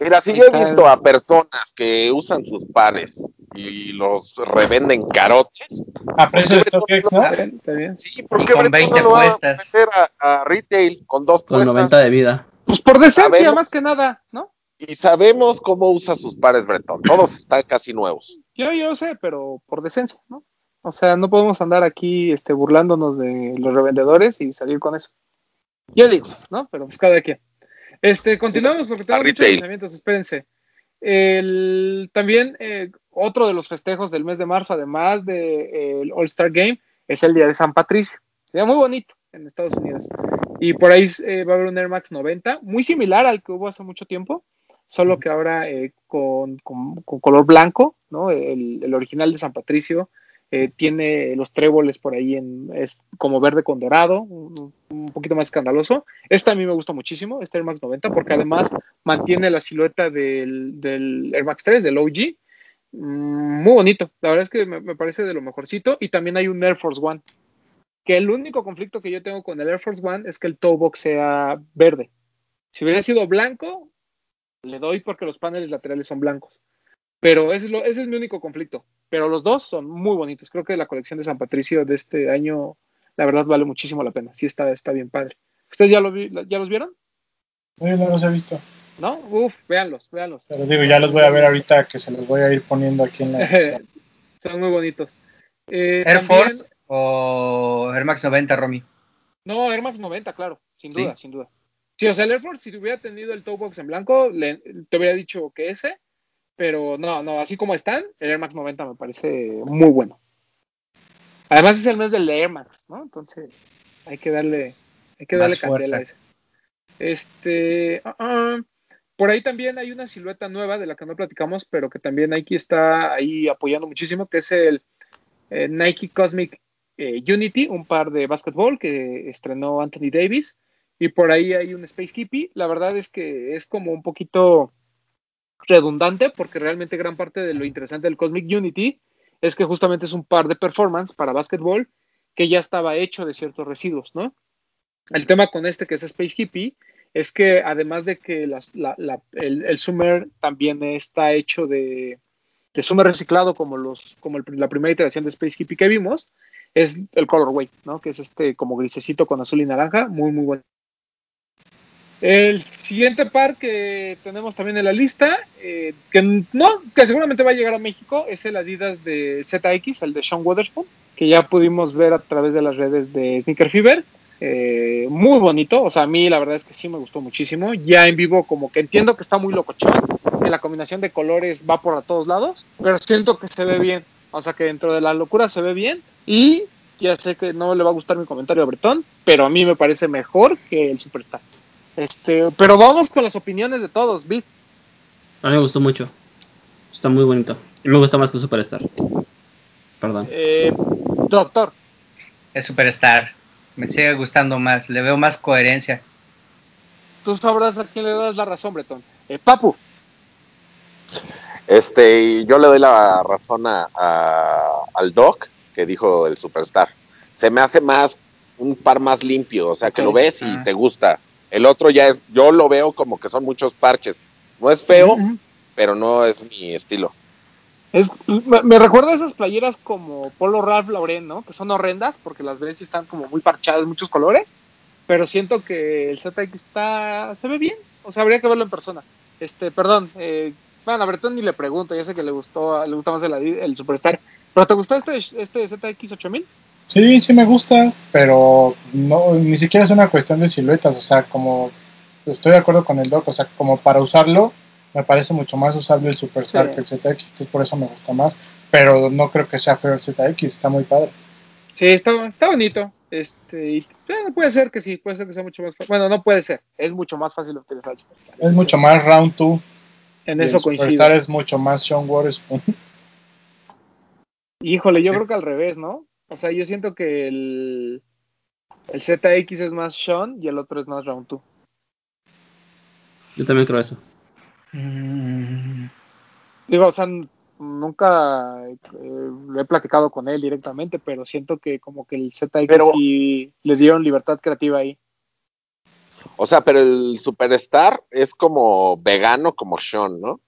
Mira, si yo he visto a personas que usan sus pares y los revenden carotes. A precio de StockX, ¿no? Sí, porque con 20 no puestas. A, a, retail con dos con 90 de vida. Pues por decencia más que nada, ¿no? Y sabemos cómo usa sus pares Bretón. Todos están casi nuevos. Yo, yo sé, pero por decencia, ¿no? O sea, no podemos andar aquí este, burlándonos de los revendedores y salir con eso. Yo digo, ¿no? Pero pues cada quien. Este, continuamos porque tenemos muchos pensamientos, espérense. El, también eh, otro de los festejos del mes de marzo, además del All Star Game, es el día de San Patricio. Día muy bonito en Estados Unidos. Y por ahí eh, va a haber un Air Max 90, muy similar al que hubo hace mucho tiempo, solo que ahora eh, con, color blanco, ¿no? el, original de San Patricio eh, tiene los tréboles por ahí en es como verde con dorado, un, poquito más escandaloso. Este a mí me gusta muchísimo, este Air Max 90, porque además mantiene la silueta del, Air Max 3, del OG. Mm, muy bonito, la verdad es que me, parece de lo mejorcito. Y también hay un Air Force One, que el único conflicto que yo tengo con el Air Force One es que el toe box sea verde. Si hubiera sido blanco, le doy porque los paneles laterales son blancos. Pero ese es, ese es mi único conflicto. Pero los dos son muy bonitos. Creo que la colección de San Patricio de este año, la verdad, vale muchísimo la pena. Sí, está, está bien padre. ¿Ustedes ya, lo ya los vieron? No, no los he visto. ¿No? Uf, véanlos, véanlos. Pero digo, ya los voy a ver ahorita que se los voy a ir poniendo aquí en la [LAUGHS] Son muy bonitos. Eh, ¿Air Force o Air Max 90, Romy? No, Air Max 90, claro, sin duda, sin duda. Sí, o sea, el Air Force, si hubiera tenido el toe box en blanco, te hubiera dicho que ese, pero no, no, así como están, el Air Max 90 me parece muy bueno. Además es el mes del Air Max, ¿no? Entonces hay que darle, hay que darle candela a ese. Este, uh, uh, por ahí también hay una silueta nueva de la que no platicamos, pero que también Nike está ahí apoyando muchísimo, que es el eh, Nike Cosmic eh, Unity, un par de básquetbol que estrenó Anthony Davis. Y por ahí hay un Space Keepy. La verdad es que es como un poquito redundante, porque realmente gran parte de lo interesante del Cosmic Unity es que justamente es un par de performance para básquetbol que ya estaba hecho de ciertos residuos, ¿no? El tema con este que es Space Hippie es que además de que el, Summer también está hecho de, de Summer reciclado como, los, como la primera iteración de Space Hippie que vimos, es el Colorway, ¿no? Que es este como grisecito con azul y naranja, muy muy bueno. El siguiente par que tenemos también en la lista, eh, que no, que seguramente va a llegar a México, es el Adidas de ZX, el de Sean Weatherspoon, que ya pudimos ver a través de las redes de Sneaker Fever. Eh, muy bonito, o sea, a mí la verdad es que sí me gustó muchísimo. Ya en vivo, como que entiendo que está muy locochón, que la combinación de colores va por a todos lados, pero siento que se ve bien, o sea, que dentro de la locura se ve bien. Y ya sé que no le va a gustar mi comentario a Bretón, pero a mí me parece mejor que el Superstar. Este, pero vamos con las opiniones de todos, Vic. A mí me gustó mucho. Está muy bonito. Y me gusta más que Superstar. Perdón. Eh, doctor. Es Superstar. Me sigue gustando más. Le veo más coherencia. Tú sabrás a quién le das la razón, Bretón. Eh, Papu. Este, yo le doy la razón a, al Doc que dijo el Superstar. Se me hace más un par más limpio, o sea, que lo ves y ah. te gusta. El otro ya es, yo lo veo como que son muchos parches. No es feo, pero no es mi estilo. Es, me, recuerda a esas playeras como Polo Ralph Lauren, ¿no? Que son horrendas porque las ves y están como muy parchadas, muchos colores. Pero siento que el ZX está, se ve bien. O sea, habría que verlo en persona. Este, perdón, eh, bueno, a Bretón ni le pregunto, ya sé que le gustó, le gusta más el, el Superstar. ¿Pero te gustó este, este ZX 8000? Sí, sí me gusta, pero no, ni siquiera es una cuestión de siluetas, o sea, como estoy de acuerdo con el doc, o sea, como para usarlo, me parece mucho más usable el Superstar que el ZX, entonces por eso me gusta más, pero no creo que sea feo el ZX, está muy padre. Sí, está, está bonito, este, y, puede ser que sí, puede ser que sea mucho más fácil, bueno, no puede ser, es mucho más fácil utilizar el Superstar. Es mucho más round 2. En eso coincide. El Superstar es mucho más Sean Waters. [LAUGHS] Híjole, yo creo que al revés, ¿no? O sea, yo siento que el, el ZX es más Sean y el otro es más Round 2. Yo también creo eso. Mm. Digo, o sea, nunca eh, he platicado con él directamente, pero siento que como que el ZX sí le dieron libertad creativa ahí. O sea, pero el Superstar es como vegano como Sean, ¿no?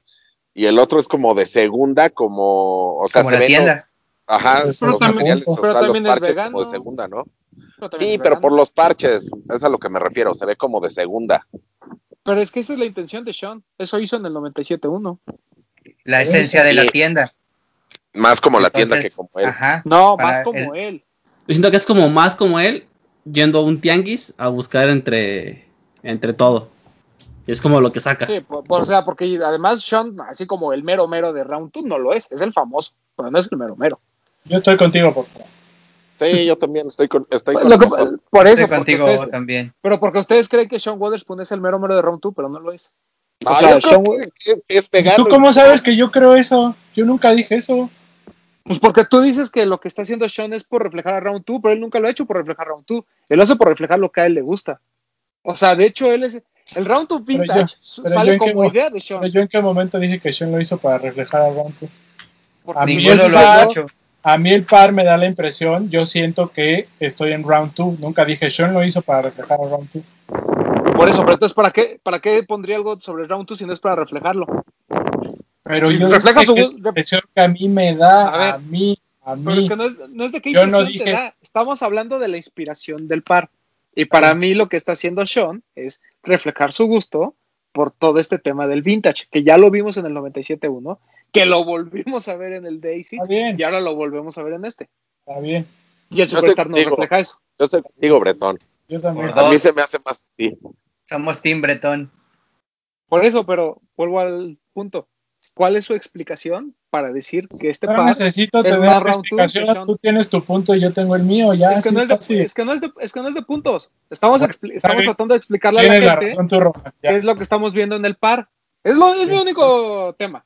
Y el otro es como de segunda, como, o sea, como la tienda. Ajá, los materiales, o sea, los parches como de segunda, ¿no? sí, pero por los parches, es a lo que me refiero, se ve como de segunda. Pero es que esa es la intención de Sean, eso hizo en el 97.1. La esencia de la tienda. Más como la tienda que como él. Ajá, no, más como él. Yo siento que es como más como él yendo a un tianguis a buscar entre, entre todo. Y es como lo que saca. Sí, o sea, porque además Sean, así como el mero mero de Round 2, no lo es, es el famoso, pero no es el mero mero. Yo estoy contigo, por favor. Sí, yo también estoy con. Estoy por eso, contigo también. Pero porque ustedes creen que Sean Waterspoon es el mero mero de Round 2, pero no lo es. o sea, Sean, es ¿Tú cómo sabes que yo creo eso? Yo nunca dije eso. Pues porque tú dices que lo que está haciendo Sean es por reflejar a Round 2, pero él nunca lo ha hecho por reflejar a Round 2. Él lo hace por reflejar lo que a él le gusta. O sea, de hecho, él es. El Round 2 Vintage sale como idea de Sean. Pero yo en qué momento dije que Sean lo hizo para reflejar a Round 2. A mí no lo ha hecho. A mí el par me da la impresión, yo siento que estoy en round 2. Nunca dije, Sean lo hizo para reflejar el round 2. Por eso, pero entonces, ¿para qué, ¿para qué pondría algo sobre round 2 si no es para reflejarlo? Pero yo refleja su impresión que a mí me da, a, mí, a mí. Pero es que no es, no es de qué impresión no te da. Estamos hablando de la inspiración del par. Y para mí lo que está haciendo Sean es reflejar su gusto por todo este tema del vintage, que ya lo vimos en el 97.1, que lo volvimos a ver en el Daisy y ahora lo volvemos a ver en este. Está bien. Y el Superstar no refleja eso. Yo estoy contigo, Bretón. Yo también. A mí se me hace más sí. Somos Team Bretón. Por eso, pero vuelvo al punto. ¿Cuál es su explicación para decir que este no necesito es tener explicación. Tú tienes tu punto y yo tengo el mío. Ya, es, que no es, de, es, que no es, de, es que no es de puntos. Estamos, estamos tratando de explicarle a la gente qué es lo que estamos viendo en el par. Es, lo, es mi único tema.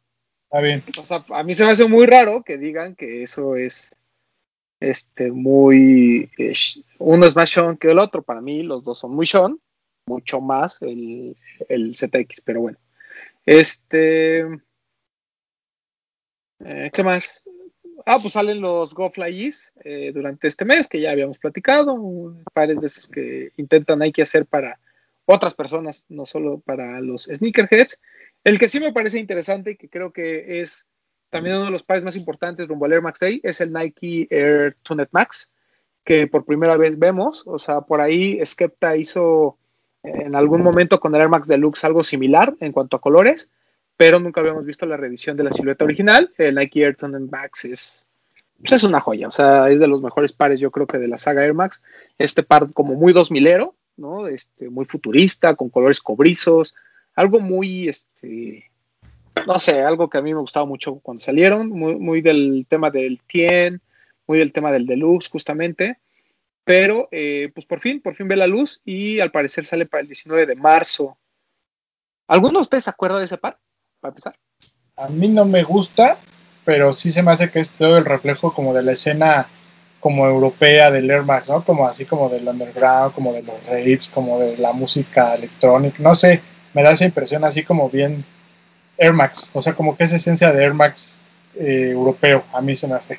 A mí se me hace muy raro que digan que eso es este muy uno es más Sean que el otro. Para mí los dos son muy Sean, mucho más el, el ZX, pero bueno. Este eh, ¿qué más? Ah, pues salen los GoFlyEs eh, durante este mes, que ya habíamos platicado, pares de esos que intentan hay que hacer para otras personas, no solo para los sneakerheads. El que sí me parece interesante y que creo que es también uno de los pares más importantes rumbo al Air Max Day es el Nike Air Tunet Max, que por primera vez vemos. O sea, por ahí Skepta hizo en algún momento con el Air Max Deluxe algo similar en cuanto a colores, pero nunca habíamos visto la revisión de la silueta original. El Nike Air Tunet Max es, pues es una joya, o sea, es de los mejores pares yo creo que de la saga Air Max. Este par como muy 2000ero, ¿no? Este, muy futurista, con colores cobrizos, algo muy, este, no sé, algo que a mí me gustaba mucho cuando salieron, muy, muy del tema del Tien, muy del tema del Deluxe, justamente. Pero, eh, pues por fin, por fin ve la luz y al parecer sale para el 19 de marzo. ¿Alguno de ustedes se acuerda de ese par? Para empezar. A mí no me gusta, pero sí se me hace que es todo el reflejo como de la escena como europea del Air Max, ¿no? Como así como del underground, como de los raves, como de la música electrónica, no sé, me da esa impresión así como bien Air Max, o sea, como que es esencia de Air Max eh, europeo, a mí se me hace.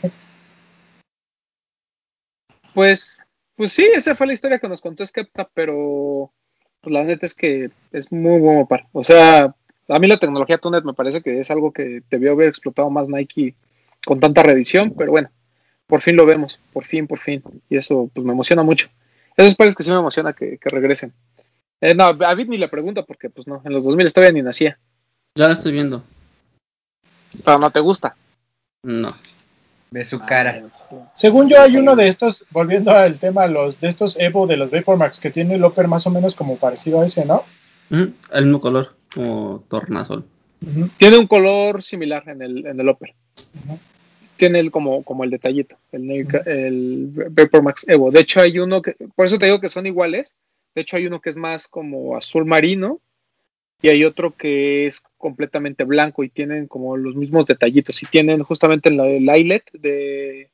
Pues, pues sí, esa fue la historia que nos contó Skepta, pero pues la neta es que es muy bueno par. O sea, a mí la tecnología Tunet me parece que es algo que debió haber explotado más Nike con tanta reedición, pero bueno, por fin lo vemos, por fin, por fin. Y eso pues me emociona mucho. Esos pares que sí me emociona que, regresen. Eh, no, a David ni le pregunta porque pues no, en los 2000 todavía ni nacía. Ya la estoy viendo. Pero no te gusta. No. De su cara. Ah, Según yo hay uno de estos, volviendo al tema, los de estos Evo de los Vapormax que tiene el upper más o menos como parecido a ese, ¿no? El mismo color, como tornasol. Tiene un color similar en el, en el upper tiene el, como, como el detallito, el, el Vapor Max Evo. De hecho, hay uno que, por eso te digo que son iguales. De hecho, hay uno que es más como azul marino y hay otro que es completamente blanco y tienen como los mismos detallitos. Y tienen justamente en el eyelet de,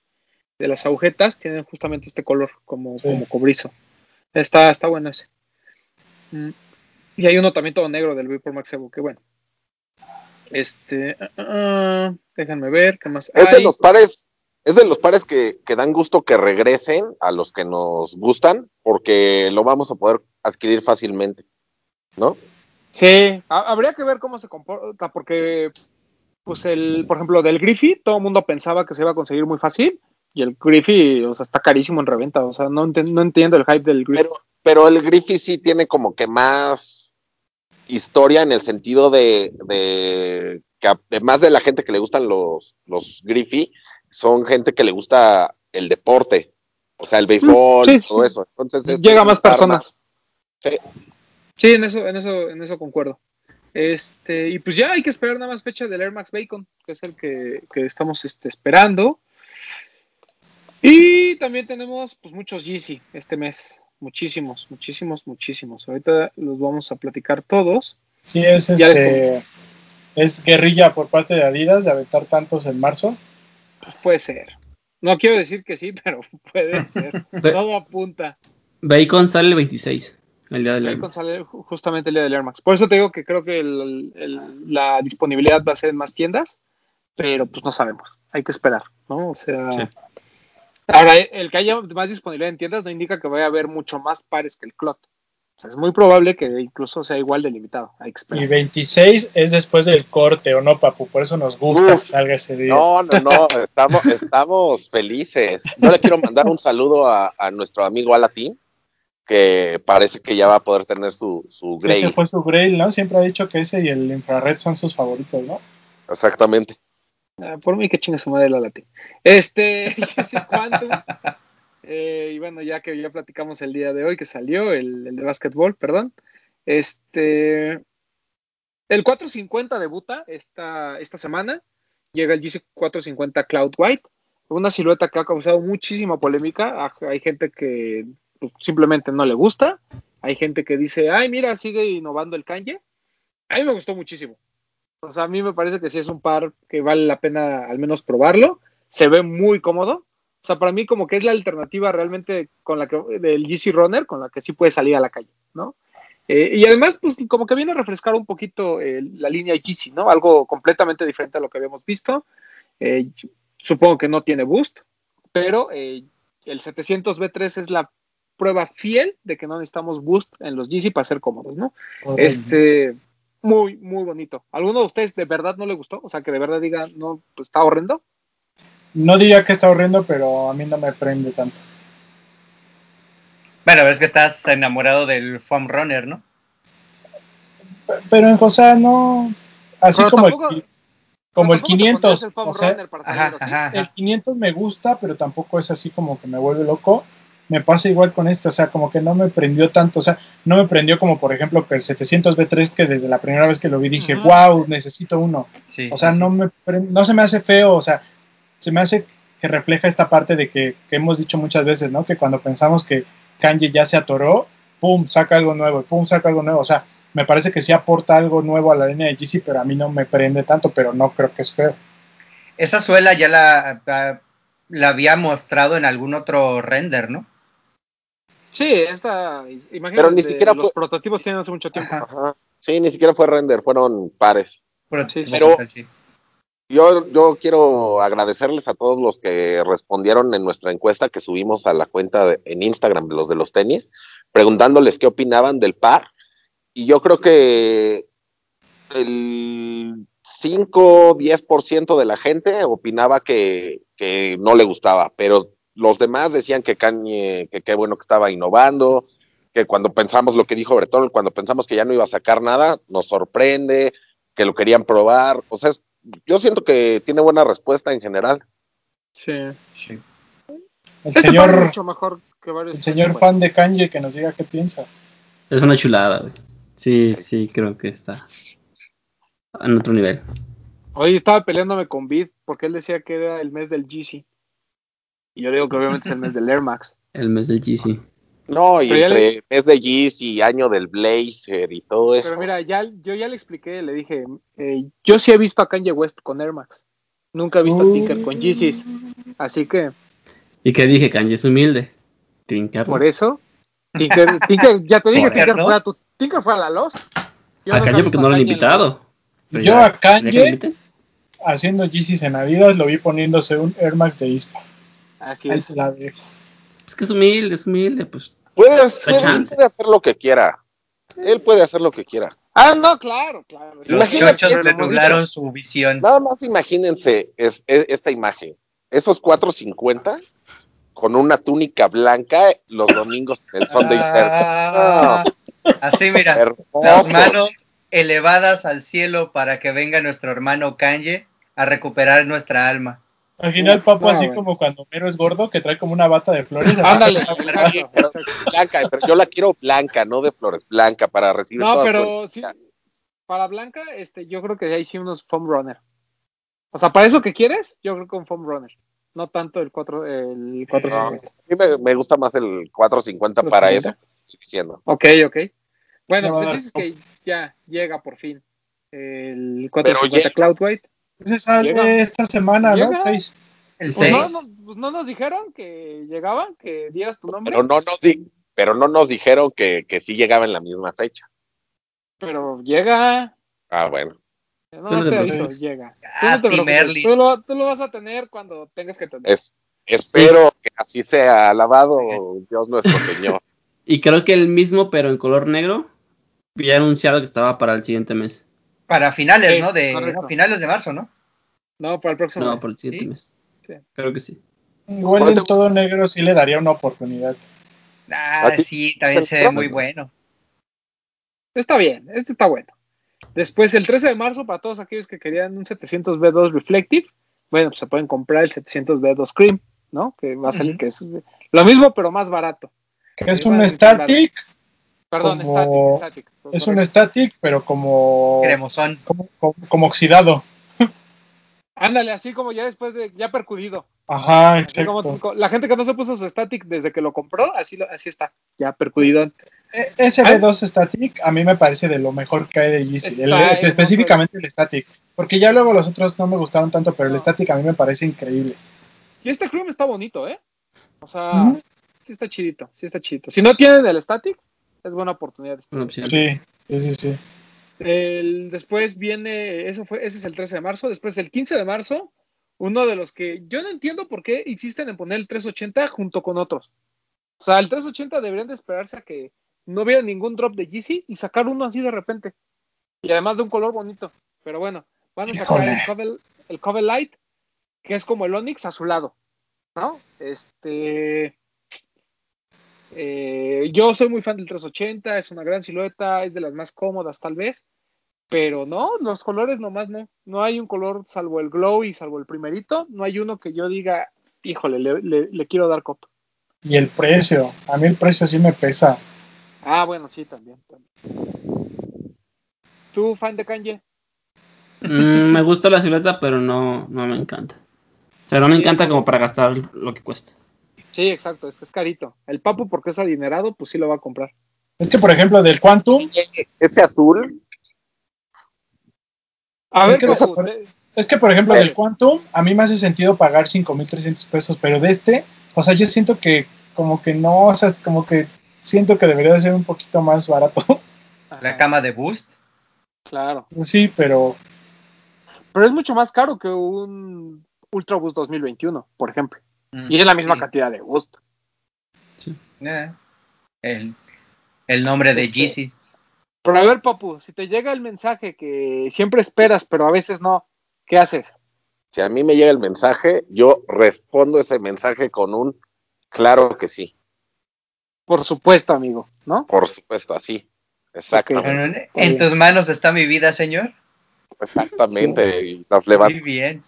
de las agujetas, tienen justamente este color como, como cobrizo. Está, está bueno ese. Mm. Y hay uno también todo negro del Vapor Max Evo, que bueno. Este, uh, déjenme ver, ¿qué más? Es de los pares, es de los pares que, dan gusto que regresen a los que nos gustan, porque lo vamos a poder adquirir fácilmente, ¿no? Sí, habría que ver cómo se comporta, porque, pues, el, por ejemplo, del Griffy, todo el mundo pensaba que se iba a conseguir muy fácil, y el Griffy, o sea, está carísimo en reventa, o sea, no, no entiendo el hype del Griffy. Pero, pero el Griffy sí tiene como que más historia en el sentido de, que además de la gente que le gustan los, los Griffey, son gente que le gusta el deporte, o sea, el béisbol, y todo eso. Entonces, llega más personas. Sí. sí, en eso, en eso, en eso concuerdo. Este, y pues ya hay que esperar nada más fecha del Air Max Bacon, que es el que, estamos este, esperando. Y también tenemos pues muchos Yeezy este mes. Muchísimos, muchísimos, muchísimos. Ahorita los vamos a platicar todos. Sí, es este, es guerrilla por parte de Adidas de aventar tantos en marzo. Pues puede ser. No quiero decir que sí, [LAUGHS] pero puede ser. Todo apunta. Bacon sale el 26, el día del Bacon sale justamente el día del Air Max. Por eso te digo que creo que la disponibilidad va a ser en más tiendas, pero pues no sabemos. Hay que esperar, ¿no? O sea, Ahora, el que haya más disponibilidad en tiendas no indica que vaya a haber mucho más pares que el Clot. Sea, es muy probable que incluso sea igual de limitado. y 26 es después del corte, ¿o no, Papu? Por eso nos gusta que salga ese día. No, no, no, estamos, estamos felices. Yo le quiero mandar un saludo a, nuestro amigo Alatín, que parece que ya va a poder tener su, su Grail. Ese fue su Grail, ¿no? Siempre ha dicho que ese y el infrared son sus favoritos, ¿no? Exactamente. Ah, por mí que chinga su madre la latín. Este, [LAUGHS] Quantum. Eh, y bueno, ya que ya platicamos el día de hoy que salió, el, de básquetbol, perdón. Este, el 450 debuta esta, esta semana. Llega el GC 450 Cloud White. Una silueta que ha causado muchísima polémica. Hay gente que pues, simplemente no le gusta. Hay gente que dice, ay, mira, sigue innovando el Kanye. A mí me gustó muchísimo. O sea, a mí me parece que sí es un par que vale la pena al menos probarlo. Se ve muy cómodo. O sea, para mí como que es la alternativa realmente con la que del GC Runner, con la que sí puedes salir a la calle, ¿no? Eh, y además, pues como que viene a refrescar un poquito eh, la línea GC, ¿no? Algo completamente diferente a lo que habíamos visto. Eh, supongo que no tiene boost, pero el 700 B3 es la prueba fiel de que no necesitamos boost en los GC para ser cómodos, ¿no? Este, muy, muy bonito. ¿Alguno de ustedes de verdad no le gustó? O sea, que de verdad diga, no, pues, está horrendo. No diría que está horrendo, pero a mí no me prende tanto. Bueno, es que estás enamorado del foam runner, ¿no? Pero en José no, así como el, como el 500. El, o sea, el 500 me gusta, pero tampoco es así como que me vuelve loco. Me pasa igual con este, o sea, como que no me prendió tanto, o sea, no me prendió como por ejemplo que el 700 B3 que desde la primera vez que lo vi dije, wow, necesito uno. o sea, no me no se me hace feo, o sea, se me hace que refleja esta parte de que, que hemos dicho muchas veces, ¿no? Que cuando pensamos que Kanye ya se atoró, pum, saca algo nuevo, pum, saca algo nuevo. O sea, me parece que sí aporta algo nuevo a la línea de GC, pero a mí no me prende tanto, pero no creo que es feo. Esa suela ya la, la, había mostrado en algún otro render, ¿no? Sí, esta, imagínate, pero ni siquiera los prototipos tienen hace mucho tiempo. Sí, ni siquiera fue render, fueron pares. Pero, pero yo, yo quiero agradecerles a todos los que respondieron en nuestra encuesta que subimos a la cuenta en Instagram de los de los tenis, preguntándoles qué opinaban del par. Y yo creo que el 5, 10% de la gente opinaba que, no le gustaba, pero los demás decían que Kanye, que qué bueno que estaba innovando, que cuando pensamos lo que dijo Bretón, cuando pensamos que ya no iba a sacar nada, nos sorprende, que lo querían probar. O sea, yo siento que tiene buena respuesta en general. Sí. sí. El este señor, mucho mejor que el señor fan de Kanye que nos diga qué piensa. Es una chulada, Sí, sí, creo que está en otro nivel. Hoy estaba peleándome con Bid porque él decía que era el mes del GC. Y yo digo que obviamente es el mes del Air Max. El mes del GC. No, y entre mes de Yeezy y año del Blazer y todo eso. Pero mira, ya, yo ya le expliqué, le dije, eh, yo sí he visto a Kanye West con Air Max. Nunca he visto a Tinker con Yeezys. Así que. ¿Y qué dije? Kanye es humilde. Tinker. Por eso. Tinker, [LAUGHS] Tinker ya te dije, Tinker fue, a tu, Tinker fue a la Lost. a Kanye porque no lo han invitado. Yo a Kanye haciendo Yeezys en Adidas lo vi poniéndose un Air Max de ISPA. Así es. Es que es humilde, es humilde, pues Puede hacer, él puede hacer lo que quiera. Él puede hacer lo que quiera. Ah, no, claro, claro. Los chochos le nublaron su visión. Nada más imagínense es, esta imagen. Esos 450 con una túnica blanca los domingos en el Sunday ah, Así, mira, las manos elevadas al cielo para que venga nuestro hermano Kanye a recuperar nuestra alma. Imagina el papo así como cuando Mero es gordo, que trae como una bata de flores. Ándale, [LAUGHS] [LAUGHS] blanca, pero yo la quiero blanca, no de flores, blanca, para recibir No, pero sí, para blanca, este, yo creo que ahí sí unos foam runner. O sea, para eso que quieres, yo creo que un foam runner. No tanto el 4, el 450. a mí me, gusta más el 450 para eso. Diciendo. Ok, ok. Bueno, pues dices que ya llega por fin el 450 Cloud White. Ese sale esta semana, ¿no? Seis. El 6. Pues no, pues no, nos dijeron que llegaban, que dieras tu nombre. Pero no nos, di pero no nos dijeron que, que sí llegaba en la misma fecha. Pero llega. Ah, bueno. No, te aviso, llega. Ah, tú, no te tú, lo, tú, lo, vas a tener cuando tengas que tener. Es, espero que así sea. Alabado Dios nuestro Señor. [LAUGHS] y creo que el mismo, pero en color negro, ya anunciado que estaba para el siguiente mes. Para finales, ¿no? De finales de marzo, ¿no? No, para el próximo no, por el siguiente mes. Sí. Creo que sí. Igual en todo negro sí le daría una oportunidad. Ah, sí, también se ve muy bueno. Está bien, este está bueno. Después, el 13 de marzo, para todos aquellos que querían un 700B2 Reflective, bueno, pues se pueden comprar el 700B2 Cream, ¿no? Que va a salir que es lo mismo, pero más barato. Es un static Perdón, como, static, Es un static, pero como. Cremosón. Como, como, oxidado. [LAUGHS] Ándale, así como ya después de. Ya percudido. Ajá, exacto. la gente que no se puso su static desde que lo compró, así, así está, ya percudido. ese D2 Static a mí me parece de lo mejor que hay de Yeezy, específicamente el Static, porque ya luego los otros no me gustaron tanto, pero el Static a mí me parece increíble. Y este Chrome está bonito, ¿eh? O sea, sí está chidito, sí está chidito. Si no tienen el Static, es buena oportunidad. Sí, sí, sí, sí. después viene, eso fue, ese es el 13 de marzo, después el 15 de marzo, uno de los que yo no entiendo por qué insisten en poner el 380 junto con otros. O sea, el 380 deberían de esperarse a que no hubiera ningún drop de Yeezy y sacar uno así de repente. Y además de un color bonito. Pero bueno, van a sacar el Cover, el Cover Light, que es como el Onyx azulado. ¿No? Este. Eh, yo soy muy fan del 380, es una gran silueta, es de las más cómodas tal vez, pero no, los colores nomás no. No hay un color salvo el glow y salvo el primerito, no hay uno que yo diga, híjole, le quiero dar copa. Y el precio, a mí el precio sí me pesa. Ah, bueno, sí, también. ¿Tú, fan de Kanye? Mm, me gusta la silueta, pero no, no me encanta. O sea, no me encanta como para gastar lo que cuesta. Sí, exacto, es, es carito. El papu, porque es adinerado, pues sí lo va a comprar. Es que, por ejemplo, del Quantum. Ese azul. A ver, es que, es que, por ejemplo, del Quantum, a mí me hace sentido pagar 5.300 pesos, pero de este, o sea, yo siento que como que no, o sea, como que siento que debería de ser un poquito más barato. [LAUGHS] La cama de Boost. Claro. Sí, pero... Pero es mucho más caro que un Ultra Boost 2021, por ejemplo. Mm, y es la misma cantidad de Boost. Sí. Eh, el, el, nombre de este, Pero a ver, Papu, si te llega el mensaje que siempre esperas, pero a veces no, ¿qué haces? Si a mí me llega el mensaje, yo respondo ese mensaje con un claro que sí. Por supuesto, amigo, ¿no? Por supuesto, así. Exactamente. ¿En tus manos está mi vida, señor? Exactamente, y las levanto. Muy bien.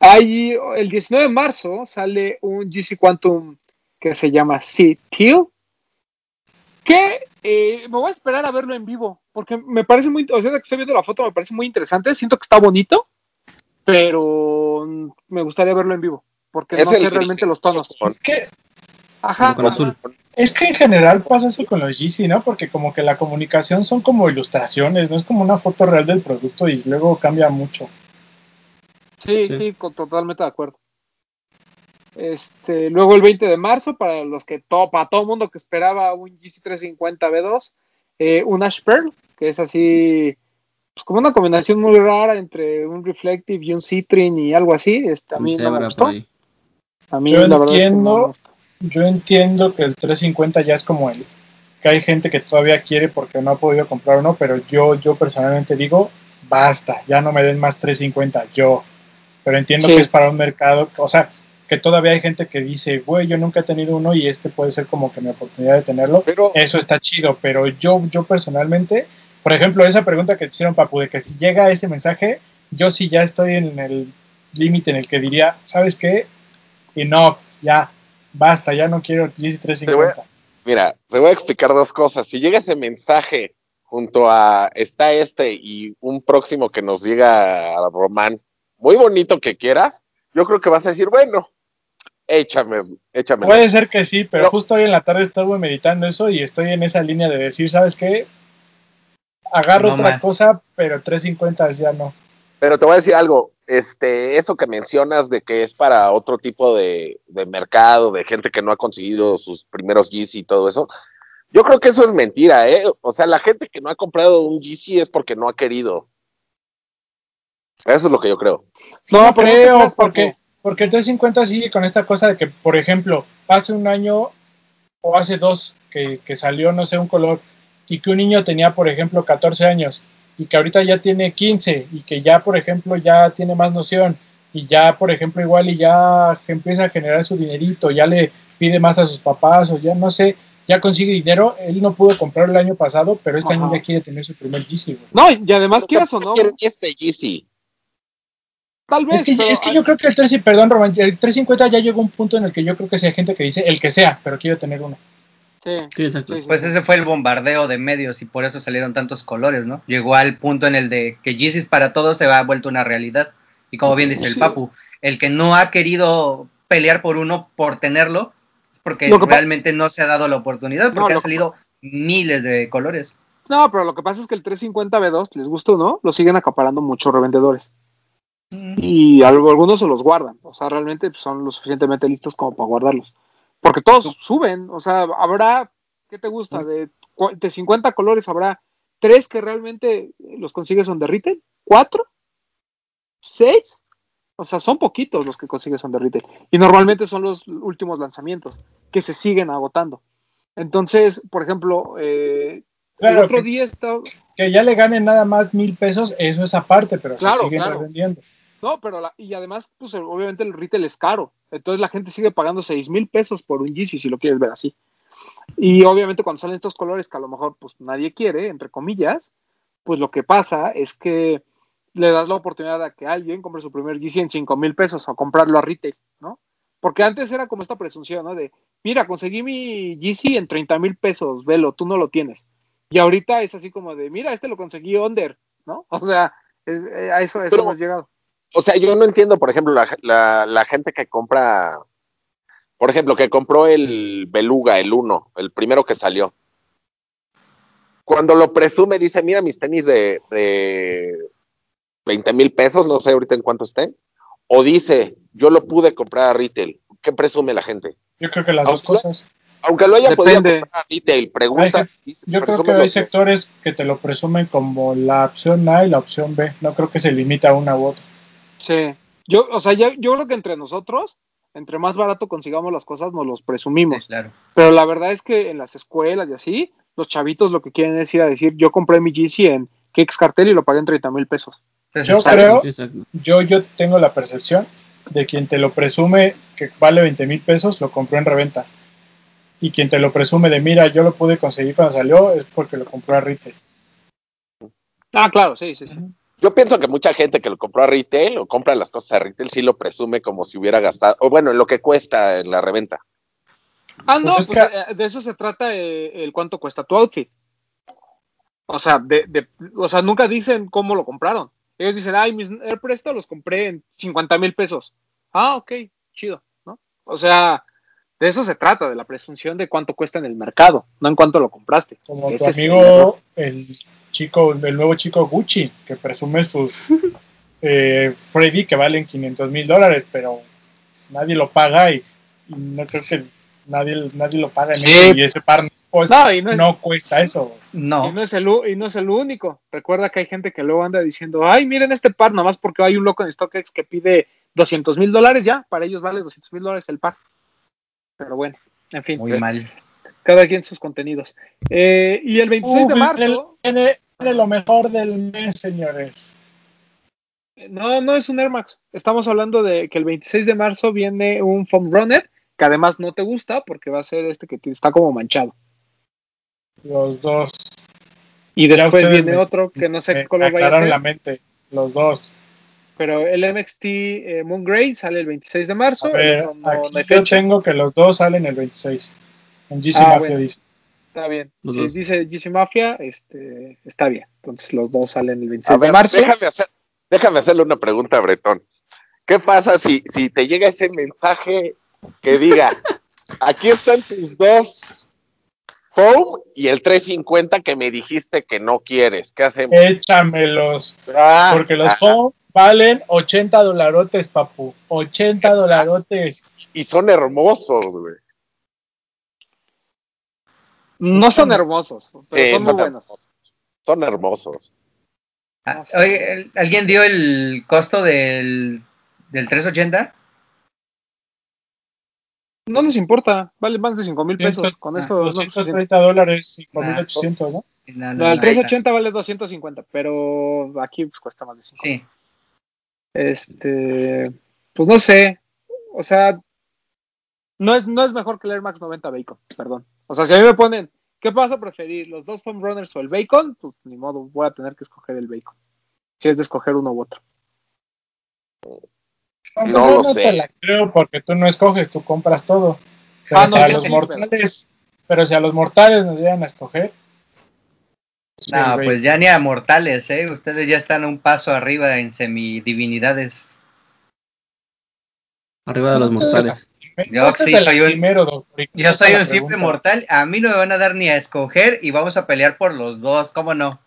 Ahí, el 19 de marzo sale un GC Quantum que se llama C-Teal, que eh, me voy a esperar a verlo en vivo, porque me parece muy, o sea, que estoy viendo la foto, me parece muy interesante, siento que está bonito, pero me gustaría verlo en vivo, porque no sé realmente los tonos. Es que, ajá, es que en general pasa eso con los GC, ¿no? Porque como que la comunicación son como ilustraciones, no es como una foto real del producto y luego cambia mucho. Sí, sí, totalmente de acuerdo. Este, luego el 20 de marzo, para los que para todo el mundo que esperaba un GC350 B2, eh, un Ash Pearl, que es así pues, como una combinación muy rara entre un Reflective y un Citrin y algo así. Este, a mí no me gustó. A mí yo la entiendo, yo entiendo que el 350 ya es como el que hay gente que todavía quiere porque no ha podido comprar uno, pero yo, yo personalmente digo, basta, ya no me den más 350, yo. Pero entiendo que es para un mercado, o sea, que todavía hay gente que dice, güey, yo nunca he tenido uno y este puede ser como que mi oportunidad de tenerlo. Pero, Eso está chido, pero yo, yo personalmente por ejemplo, esa pregunta que te hicieron, Papu, de que si llega ese mensaje, yo sí ya estoy en el límite en el que diría, ¿sabes qué? Enough, ya, basta, ya no quiero 1350. Mira, te voy a explicar dos cosas. Si llega ese mensaje junto a está este y un próximo que nos llega a Román, muy bonito que quieras, yo creo que vas a decir, bueno, échame, échame. Puede ser que sí, pero, pero justo hoy en la tarde estuve meditando eso y estoy en esa línea de decir, ¿sabes qué? agarro otra cosa, pero 350 ya no. Pero te voy a decir algo, este, eso que mencionas de que es para otro tipo de, mercado, de gente que no ha conseguido sus primeros GC y todo eso, yo creo que eso es mentira, ¿eh? O sea, la gente que no ha comprado un GC es porque no ha querido. Eso es lo que yo creo. No, creo, porque, porque el 350 sigue con esta cosa de que, por ejemplo, hace un año o hace dos que, que salió, no sé, un color y que un niño tenía, por ejemplo, 14 años y que ahorita ya tiene 15 y que ya, por ejemplo, ya tiene más noción y ya, por ejemplo, igual y ya empieza a generar su dinerito, ya le pide más a sus papás o ya no sé, ya consigue dinero, él no pudo comprar el año pasado, pero este año ya quiere tener su primer GC. No, y además quieras o no. Este GC. Tal vez. Es que, yo creo que el 3, perdón, Román, el 350 ya llegó a un punto en el que yo creo que hay gente que dice el que sea, pero quiero tener uno. Sí, exacto. pues ese fue el bombardeo de medios y por eso salieron tantos colores, ¿no? Llegó al punto en el de que Yeezys para todos se ha vuelto una realidad. Y como bien dice el Papu, el que no ha querido pelear por uno por tenerlo es porque realmente no se ha dado la oportunidad, porque han salido miles de colores. No, pero lo que pasa es que el 350B2, les gustó, ¿no? Lo siguen acaparando muchos revendedores. Y algunos se los guardan. O sea, realmente pues, son lo suficientemente listos como para guardarlos. Porque todos suben. O sea, habrá, ¿qué te gusta? De, de 50 colores habrá tres que realmente los consigues son de retail. ¿Cuatro? ¿Seis? O sea, son poquitos los que consigues son de retail. Y normalmente son los últimos lanzamientos que se siguen agotando. Entonces, por ejemplo, eh, el otro día está... Que ya le ganen nada más mil pesos, eso es aparte, pero se siguen vendiendo. No, pero y además, pues obviamente el retail es caro. Entonces la gente sigue pagando seis mil pesos por un Yeezy, si lo quieres ver así. Y obviamente cuando salen estos colores que a lo mejor pues nadie quiere, entre comillas, pues lo que pasa es que le das la oportunidad a que alguien compre su primer Yeezy en cinco mil pesos o comprarlo a retail, ¿no? Porque antes era como esta presunción, ¿no? De, mira, conseguí mi Yeezy en 30 mil pesos, velo, tú no lo tienes. Y ahorita es así como de, mira, este lo conseguí under, ¿no? [LAUGHS] O sea, eh, a eso, hemos llegado. O sea, yo no entiendo, por ejemplo, la, la, gente que compra, por ejemplo, que compró el Beluga, el 1, el primero que salió. Cuando lo presume, dice, mira mis tenis de, de 20 mil pesos, no sé ahorita en cuánto estén. O dice, yo lo pude comprar a retail. ¿Qué presume la gente? Yo creo que las dos cosas. Aunque lo haya podido comprar a retail, pregunta. yo creo que hay sectores que te lo presumen como la opción A y la opción B. No creo que se limita a una u otra. Sí. Yo, o sea, yo, yo creo que entre nosotros, entre más barato consigamos las cosas, nos los presumimos. claro. Pero la verdad es que en las escuelas y así, los chavitos lo que quieren es ir a decir, yo compré mi GC en Kicks Cartel y lo pagué en 30 mil pesos. Yo creo, yo, yo tengo la percepción de quien te lo presume que vale 20 mil pesos, lo compró en reventa. Y quien te lo presume de, mira, yo lo pude conseguir cuando salió, es porque lo compró a retail. Ah, claro, sí, sí, sí. Yo pienso que mucha gente que lo compró a retail o compra las cosas a retail sí lo presume como si hubiera gastado, o bueno, en lo que cuesta en la reventa. Ah, no, pues pues, eh, de eso se trata eh, el cuánto cuesta tu outfit. O sea, de, de, o sea, nunca dicen cómo lo compraron. Ellos dicen, ay, mis AirPresto los compré en 50 mil pesos. Ah, ok, chido, ¿no? O sea, de eso se trata, de la presunción de cuánto cuesta en el mercado, no en cuánto lo compraste. Como tu amigo, el, chico, el nuevo chico Gucci, que presume sus [LAUGHS] eh, Freddy que valen 500 mil dólares, pero nadie lo paga y, no creo que nadie, nadie lo paga en y ese par pues no, cuesta eso. No. Y no, es el, y no es el único. Recuerda que hay gente que luego anda diciendo, ay, miren este par, nomás porque hay un loco en StockX que pide 200 mil dólares, ya, para ellos vale 200 mil dólares el par. Pero bueno, en fin. Muy mal. Cada quien sus contenidos. Eh, y el 26 de marzo. Viene, lo mejor del mes, señores. No, no es un Air Max. Estamos hablando de que el 26 de marzo viene un Foam Runner, que además no te gusta porque va a ser este que está como manchado. Los dos. Y después viene otro que no sé qué color vaya a ser. la mente, los dos. Pero el MXT eh, Moon Grey sale el 26 de marzo. yo tengo que los dos salen el 26. En GC ah, Mafia dice. Está bien. si dice GC Mafia, este, está bien. Entonces los dos salen el 26 de marzo. Déjame, hacer, déjame hacerle una pregunta a Bretón. ¿Qué pasa si, si te llega ese mensaje que diga, [LAUGHS] aquí están tus dos Home y el 350 que me dijiste que no quieres. ¿Qué hacemos? Échamelos. Ah, porque los Home valen 80 dolarotes, papu. 80 dolarotes. Y son hermosos, güey. No son hermosos, pero son, muy buenos. Son hermosos. Ah, oye, ¿alguien dio el costo del, del 380? No nos importa, vale más de 5 mil pesos. Con esto. 230 dólares, 5 mil 800, ¿no? No, el 380 vale 250, pero aquí pues, cuesta más de 5. Sí. Este. Pues no sé. O sea, no es, no es mejor que el Air Max 90 Bacon, perdón. O sea, si a mí me ponen, ¿qué vas a preferir? ¿Los dos Foam Runners o el Bacon? Pues ni modo, voy a tener que escoger el Bacon. Si es de escoger uno u otro. No, no te la creo porque tú no escoges, tú compras todo. Pero, ah, a los mortales, pero... si a los mortales nos llegan a escoger. No, pues ya ni a mortales, ¿eh? Ustedes ya están un paso arriba en semidivinidades. Arriba de los mortales. Yo sí soy un, primero, yo soy un simple mortal, a mí no me van a dar ni a escoger y vamos a pelear por los dos, ¿cómo no?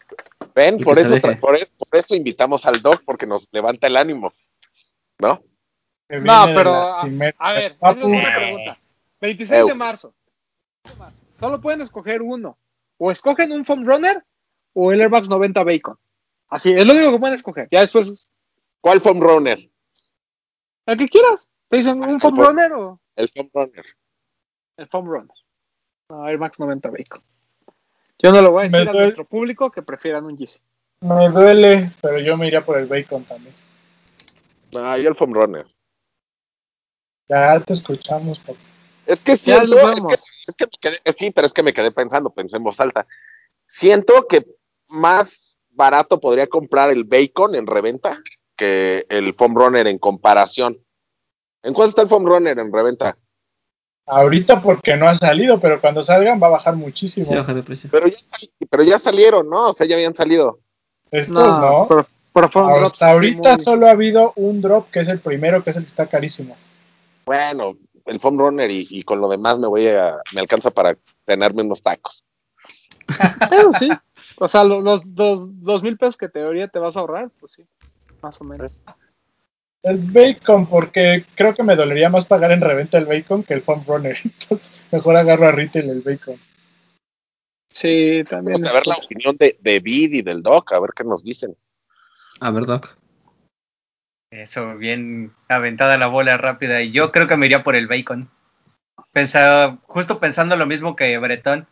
Ven, por eso, por, eso invitamos al Doc, porque nos levanta el ánimo, ¿no? No, pero a, ver, esa es una pregunta. 26 de marzo. Solo pueden escoger uno. O escogen un foam runner o el Airmax 90 Bacon. Así, es lo único que pueden escoger. Ya después. ¿Cuál foam runner? El que quieras. ¿Te dicen un foam runner o? El foam runner. El foam runner. No, Air Max 90 Bacon. Yo no lo voy a decir a nuestro público que prefieran un Yeezy. Me duele, pero yo me iría por el Bacon también. Ah, y el foam runner. Ya te escuchamos, papá. Es que siento, es que, sí, pero es que me quedé pensando, pensé en voz alta. Siento que más barato podría comprar el bacon en reventa que el foam runner en comparación. ¿En cuánto está el foam runner en reventa? Ahorita porque no ha salido, pero cuando salgan va a bajar muchísimo. Pero, ya pero ya salieron, ¿no? O sea, ya habían salido. Estos no. Hasta ahorita solo ha habido un drop que es el primero, que es el que está carísimo. Bueno, el foam runner y, con lo demás me voy a, me alcanza para tenerme unos tacos. Pero sí, o sea, los, dos, mil pesos que teoría te vas a ahorrar, pues sí, más o menos. El bacon, porque creo que me dolería más pagar en reventa el bacon que el foam runner. [LAUGHS] Entonces, mejor agarro a retail el bacon. Sí, también. Vamos a ver la opinión de, de Vid y del Doc, a ver qué nos dicen. A ver, Doc. Eso, bien aventada la bola rápida. Y yo creo que me iría por el bacon. Pensaba, justo pensando lo mismo que Bretón,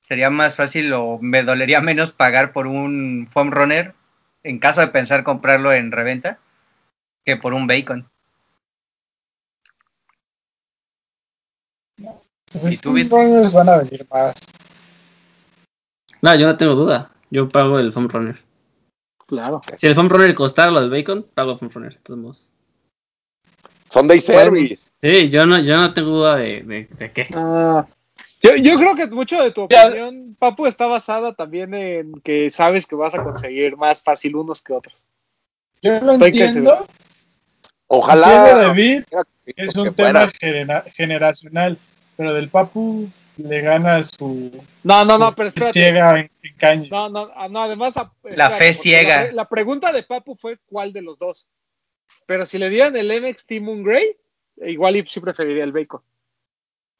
sería más fácil o me dolería [LAUGHS] menos pagar por un foam runner en caso de pensar comprarlo en reventa que por un bacon. ¿Y tú, van a venir más. No, yo no tengo duda. Yo pago el foam runner. Claro. Si el foam runner costara lo del bacon, pago el foam runner, de todos modos. Sunday service. Sí, yo no, yo no tengo duda de, de, qué. Ah, yo, yo, creo que mucho de tu opinión, Papu, está basada también en que sabes que vas a conseguir más fácil unos que otros. Yo lo entiendo. Ojalá. David, es un tema generacional, pero del Papu le gana su. No, no, no, pero espérate. Ciega en, caña. No, no, ah, no, además. la fe ciega. La, pregunta de Papu fue cuál de los dos. Pero si le dieran el MXT Moon Grey, igual sí preferiría el Bacon.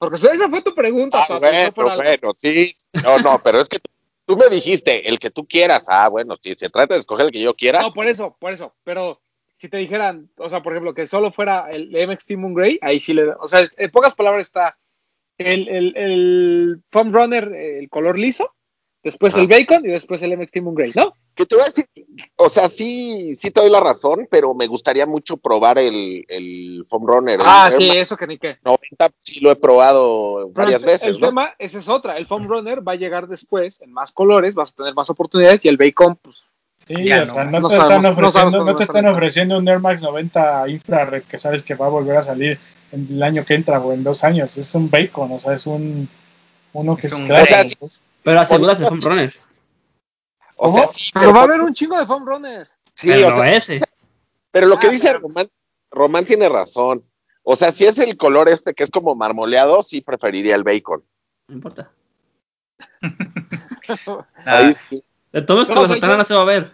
Porque esa fue tu pregunta, ah. Bueno, bueno, sí. No, no, pero es que tú me dijiste el que tú quieras. Ah, bueno, si se trata de escoger el que yo quiera. No, por eso, por eso. Pero si te dijeran, o sea, por ejemplo, que solo fuera el MXT Moon Grey, ahí sí le. O sea, en pocas palabras está el, el, el foam runner, el color liso, después el bacon y después el MXT Moon Grey, ¿no? Que te voy a decir, o sea, sí, sí te doy la razón, pero me gustaría mucho probar el, el foam runner. Ah, sí, eso que ni qué. 90 sí lo he probado varias veces. El tema, esa es otra, el foam runner va a llegar después en más colores, vas a tener más oportunidades y el bacon, pues Sí, o sea, no, te, están ofreciendo, no te están ofreciendo un Air Max 90 infrared que sabes que va a volver a salir en el año que entra o en dos años. Es un bacon, o sea, es un uno que es, un pues. Pero aseguras el foam runner. O sea, pero, va a haber un chingo de foam runners. Sí, pero o sea, ese. Pero lo que ah, dice Román, Román tiene razón. O sea, si es el color este que es como marmoleado, sí preferiría el bacon. No importa. [LAUGHS] Ahí sí. De todos los no, no se va a ver.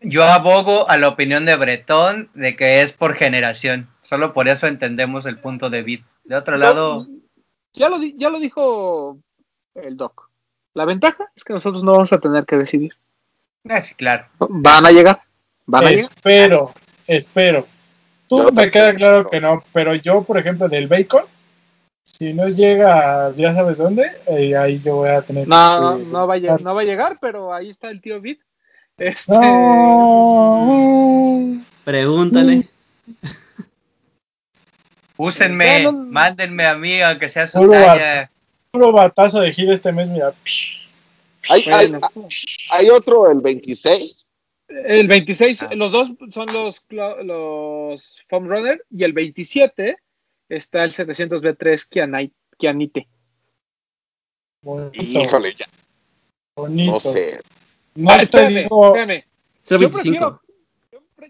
Yo abogo a la opinión de Bretón de que es por generación. Solo por eso entendemos el punto de Vid. De otro lado. Ya lo, ya lo dijo el Doc. La ventaja es que nosotros no vamos a tener que decidir. Ah, sí, claro. Van a llegar. Van a espero, espero. Tú me queda claro que no, pero yo, por ejemplo, del bacon, si no llega, ya sabes dónde, eh, ahí yo voy a tener no, No, va a llegar, no va a llegar, pero ahí está el tío Vid. Este... Pregúntale. Úsenme, mándenme a mí, aunque sea su talla. Puro batazo de gira este mes, mira. Hay, hay, otro, el 26. El 26, ah. los dos son los, los Foam Runner y el 27 está el 700B3 Kianite. Híjole, ya. Bonito. No sé. No ah, espérame, espérame. Yo prefiero,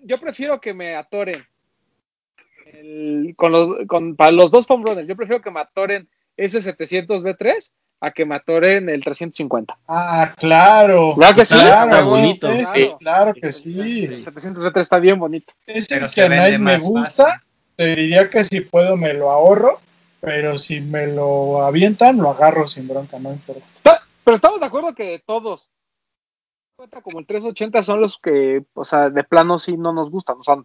yo prefiero que me atoren con los, con, para los dos foam runners, yo prefiero que me atoren ese 700 B3 a que me atoren el 350. Ah, claro. ¿Verdad que sí? Está bonito. sí. claro que sí. El 700 B3 está bien bonito. Ese que a nadie me gusta, te diría que si puedo me lo ahorro, pero si me lo avientan, lo agarro sin bronca, no importa. pero estamos de acuerdo que todos, como el 380 son los que, o sea, de plano sí no nos gustan, o sea,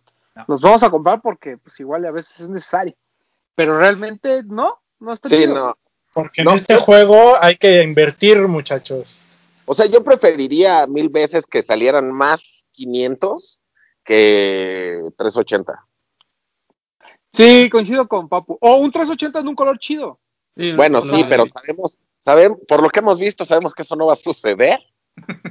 los vamos a comprar porque pues igual a veces es necesario, pero realmente no, no está sí, No. Porque en este juego hay que invertir, muchachos. O sea, yo preferiría mil veces que salieran más 500 que 380. Sí, coincido con Papu. O un 380 en un color chido. bueno, sí, pero sabemos, sabemos, por lo que hemos visto, sabemos que eso no va a suceder.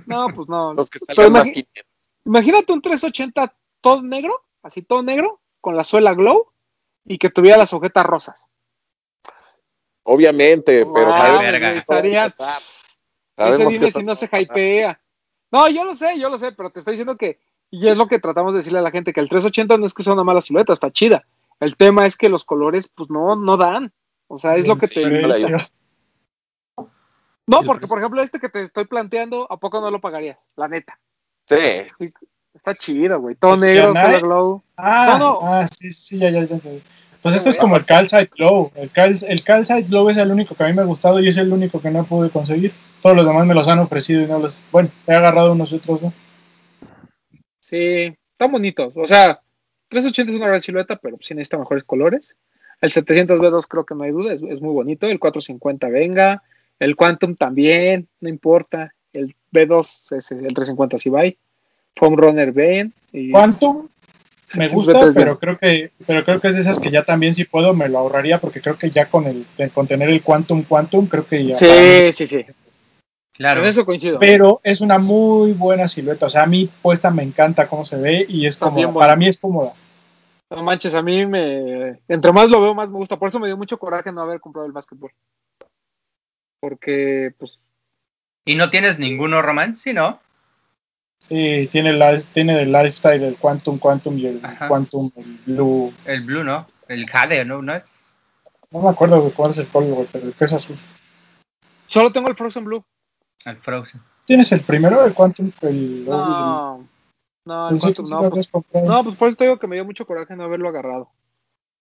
No, pues no. Los que salgan más 500. Imagínate un 380 todo negro, así todo negro, con la suela glow y que tuviera las ojetas rosas. Obviamente, pero sabemos estaría, dime si no se hypea. No, yo lo sé, yo lo sé, pero te estoy diciendo que, y es lo que tratamos de decirle a la gente, que el 380 no es que sea una mala silueta, está chida. El tema es que los colores, pues no, no dan. O sea, es lo que te. No, porque por ejemplo, este que te estoy planteando, ¿a poco no lo pagarías? La neta. Sí. Está chido, güey. Todo negro, solo glow. Ah, no, ah, sí, sí, ya, ya, ya. Pues esto es como el Calcite Glow. El, Cal, el Calcite Glow es el único que a mí me ha gustado y es el único que no pude conseguir. Todos los demás me los han ofrecido y no los. Bueno, he agarrado unos otros, ¿no? Sí, están bonitos. O sea, 380 es una gran silueta, pero sí necesita mejores colores. El 700B2 creo que no hay duda, es, muy bonito. El 450 venga. El Quantum también, no importa. El B2 es el 350 si va. Foam Runner ven. Quantum [LAUGHS] me gusta, pero creo que pero creo que es de esas que ya también si puedo me lo ahorraría porque creo que ya con el con tener el Quantum Quantum creo que ya Sí, sí, sí. Claro. eso coincido. Pero es una muy buena silueta. O sea, a mí puesta me encanta cómo se ve y es como Para mí es cómoda. No manches, a mí me. Entre más lo veo, más me gusta. Por eso me dio mucho coraje no haber comprado el básquetbol. Porque, pues. ¿Y no tienes ninguno romance, no? Sí, tiene, la, tiene el lifestyle, el Quantum Quantum y el Quantum, el Blue. El Blue, ¿no? El Jade, ¿no? ¿No es? No me acuerdo de cuál es el color, pero el que es azul. Solo tengo el Frozen Blue. El Frozen. ¿Tienes el primero, el Quantum? El, no, no, el Quantum no. Pues, no, pues por eso te digo que me dio mucho coraje no haberlo agarrado.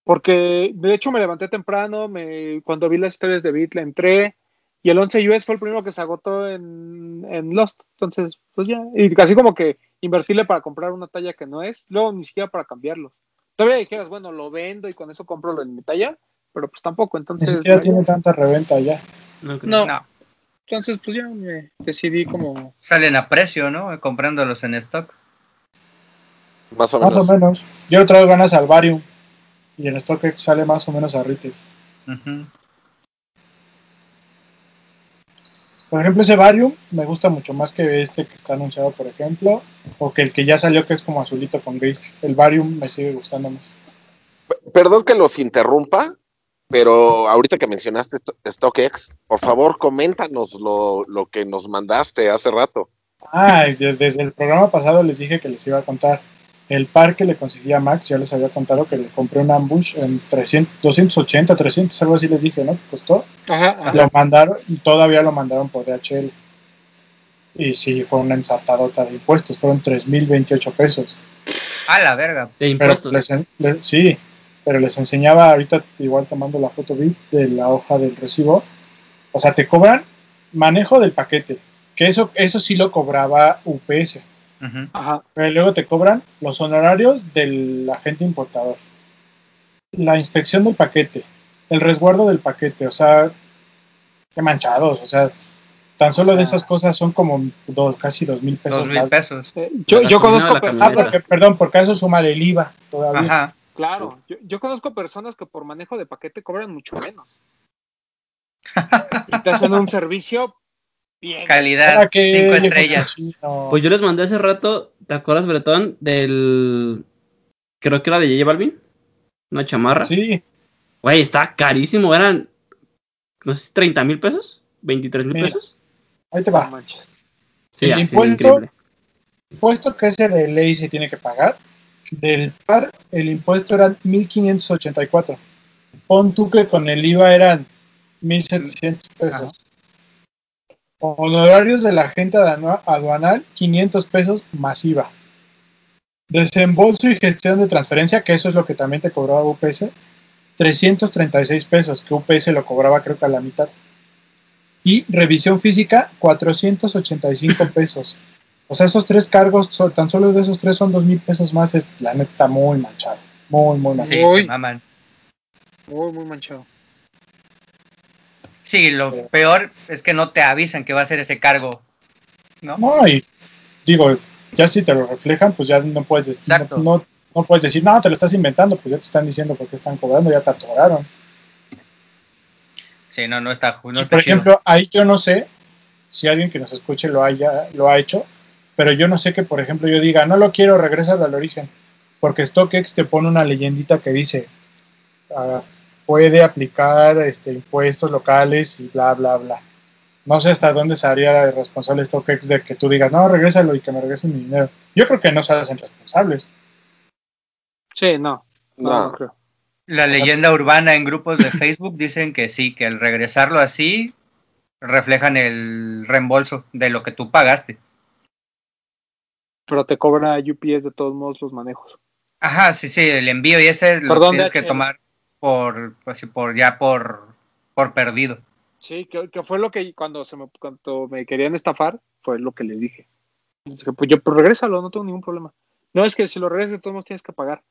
Porque de hecho me levanté temprano, me, cuando vi las historias de Beat le entré y el 11 US fue el primero que se agotó en, en Lost. Entonces, pues ya, y casi como que invertirle para comprar una talla que no es, luego ni siquiera para cambiarlos. Todavía dijeras, bueno, lo vendo y con eso compro lo en mi talla, pero pues tampoco, entonces... Ni siquiera tiene tanta reventa ya. No, no. Entonces, pues ya me decidí como... Salen a precio, ¿no? Comprándolos en stock. Más o menos. Más o menos. Yo traigo ganas al Varium y en stock sale más o menos a retail. Por ejemplo, ese Varium me gusta mucho más que este que está anunciado, por ejemplo, o que el que ya salió que es como azulito con gris. El Varium me sigue gustando más. Perdón que los interrumpa, pero ahorita que mencionaste StockX, por favor, coméntanos lo, lo que nos mandaste hace rato. Ah, desde el programa pasado les dije que les iba a contar. El par que le conseguí a Max, ya les había contado que le compré un ambush en 300, 280, 300, algo así les dije, ¿no? Que costó. Ajá, Lo mandaron, todavía lo mandaron por DHL. Y sí, fue una ensartadota de impuestos, fueron 3.028 pesos. A la verga, de impuestos. sí, pero les enseñaba ahorita, igual tomando la foto de la hoja del recibo. O sea, te cobran manejo del paquete, que eso, eso sí lo cobraba UPS. Pero luego te cobran los honorarios del agente importador, la inspección del paquete, el resguardo del paquete, o sea, qué manchados, o sea, tan solo de esas cosas son como dos, casi dos mil pesos. Dos mil pesos. Eh, yo, yo conozco personas. Ah, perdón, porque eso suma el IVA todavía. Claro, yo, yo, conozco personas que por manejo de paquete cobran mucho menos. [LAUGHS] y te hacen un servicio Calidad, cinco estrellas. Pues yo les mandé hace rato, ¿te acuerdas, Bretón? Del. Creo que era de J Balvin. Una chamarra. Sí. Güey, está carísimo. Eran. No sé si 30 mil pesos. 23 mil pesos. Ahí te va. Sí, el impuesto, impuesto que ese de ley se tiene que pagar, Del par, el impuesto era 1.584. Pon tú que con el IVA eran 1.700 pesos. Honorarios de la agente aduanal, 500 pesos masiva. Desembolso y gestión de transferencia, que eso es lo que también te cobraba UPS, 336 pesos, que UPS lo cobraba creo que a la mitad. Y revisión física, 485 [LAUGHS] pesos. O sea, esos tres cargos, tan solo de esos tres son dos mil pesos más. Es, la neta está muy manchado. Muy, muy manchado. Sí, Muy, muy manchado. Sí, lo peor es que no te avisan que va a ser ese cargo. ¿no? No, y digo, ya si te lo reflejan, pues ya no puedes decir, no, no, puedes decir, no, te lo estás inventando, pues ya te están diciendo por qué están cobrando, ya te atoraron. Sí, no, no está, no Por ejemplo, ahí yo no sé si alguien que nos escuche lo haya, lo ha hecho, pero yo no sé que, por ejemplo, yo diga, no lo quiero, regresa al origen, porque StockX te pone una leyendita que dice, ah, puede aplicar este, impuestos locales y bla, bla, bla. No sé hasta dónde se haría responsable StockX de que tú digas, no, regrésalo y que me regresen mi dinero. Yo creo que no se hacen responsables. Sí, no, no, creo. La leyenda urbana en grupos de Facebook dicen que sí, que al regresarlo así reflejan el reembolso de lo que tú pagaste pero te cobra UPS de todos modos los manejos. Ajá, sí, sí, el envío y ese lo tienes que tomar por, pues, por ya por, por perdido. Sí, que, fue lo que cuando se me, cuando me querían estafar, fue lo que les dije. dije, pues yo, pues regrésalo, no tengo ningún problema. No, es que si lo regresas de todos modos tienes que pagar.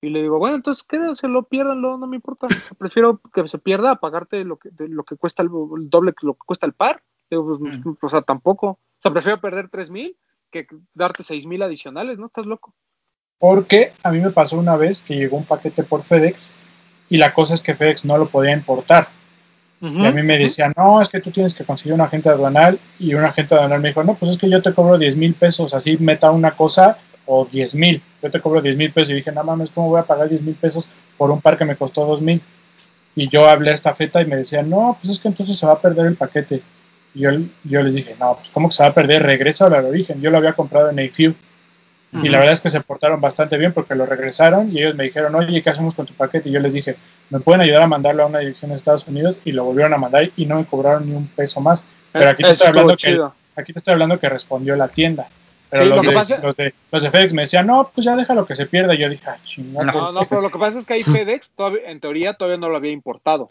Y le digo, bueno, entonces quédenselo, piérdanlo, no me importa. Prefiero que se pierda a pagarte lo que, lo que cuesta el, doble que lo que cuesta el par. Digo, pues, mm. o sea, tampoco. O sea, prefiero perder tres mil que darte seis mil adicionales, ¿no? Estás loco. Porque a mí me pasó una vez que llegó un paquete por FedEx y la cosa es que FedEx no lo podía importar. y a mí me decían, no, es que tú tienes que conseguir un agente aduanal. Y un agente aduanal me dijo, no, pues es que yo te cobro 10 mil pesos, así meta una cosa o 10 mil. Yo te cobro 10 mil pesos. Y dije, no mames, ¿cómo voy a pagar 10 mil pesos por un par que me costó 2 mil? Y yo hablé a esta feta y me decían, no, pues es que entonces se va a perder el paquete. Y yo, yo les dije, no, pues ¿cómo que se va a perder? Regresa al origen. Yo lo había comprado en AFU. Y la verdad es que se portaron bastante bien porque lo regresaron y ellos me dijeron, oye, ¿qué hacemos con tu paquete? Y yo les dije, ¿me pueden ayudar a mandarlo a una dirección de Estados Unidos? Y lo volvieron a mandar y no me cobraron ni un peso más. Pero aquí te, estoy hablando, que, aquí te estoy hablando que respondió la tienda. Pero los, de, los, de, FedEx me decían, no, pues ya déjalo que se pierda. Y yo dije, ah, chingada. No, no, pero lo que pasa es que ahí [LAUGHS] FedEx, en teoría, todavía no lo había importado.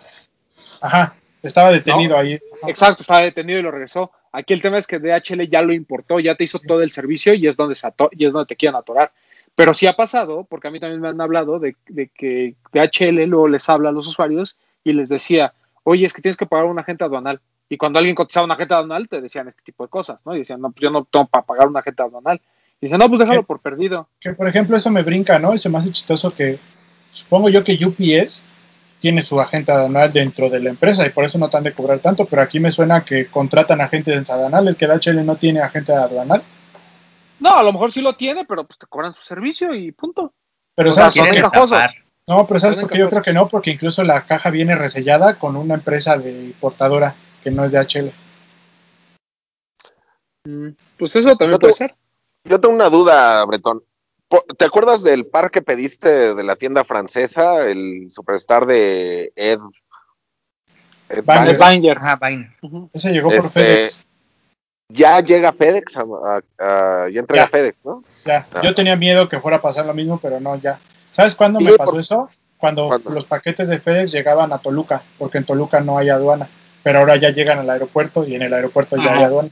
Ajá, estaba detenido ahí. Exacto, estaba detenido y lo regresó. Aquí el tema es que DHL ya lo importó, ya te hizo todo el servicio y es donde se y es donde te quieren atorar. Pero sí ha pasado, porque a mí también me han hablado de, que DHL luego les habla a los usuarios y les decía, oye, es que tienes que pagar un agente aduanal. Y cuando alguien cotizaba un agente aduanal, te decían este tipo de cosas, ¿no? Y decían, no, pues yo no tengo para pagar un agente aduanal. Y dicen, no, pues déjalo por perdido. Que por ejemplo eso me brinca, ¿no? Y se me hace chistoso que, supongo yo que UPS tiene su agente aduanal dentro de la empresa y por eso no tan de cobrar tanto, pero aquí me suena que contratan agentes aduanales, que DHL no tiene agente aduanal. No, a lo mejor sí lo tiene, pero pues te cobran su servicio y punto. Pero sabes No, pero sabes porque yo creo que no, porque incluso la caja viene resellada con una empresa de portadora que no es DHL. Mm, pues eso también puede ser. Yo tengo una duda, Bretón. ¿Te acuerdas del par que pediste de la tienda francesa, el superstar de Ed? Ed Banger. Ese llegó por este, FedEx. Ya llega FedEx, ya entrega FedEx, ¿no? Ya, ah. yo tenía miedo que fuera a pasar lo mismo, pero no, ya. ¿Sabes cuándo me pasó eso? Cuando los paquetes de FedEx llegaban a Toluca, porque en Toluca no hay aduana, pero ahora ya llegan al aeropuerto y en el aeropuerto ya hay aduana.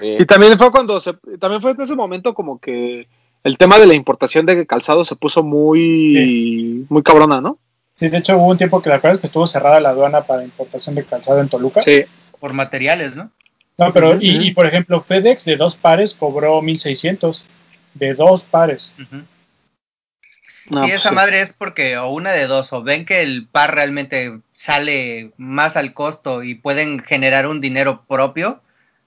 Y también fue cuando se, también fue en ese momento como que el tema de la importación de calzado se puso muy, muy cabrona, ¿no? Sí, de hecho hubo un tiempo que la verdad es que estuvo cerrada la aduana para importación de calzado en Toluca. Sí. Por materiales, ¿no? No, pero, y, por ejemplo, FedEx de dos pares cobró 1600. De dos pares. sí, pues esa madre es porque o una de dos, o ven que el par realmente sale más al costo y pueden generar un dinero propio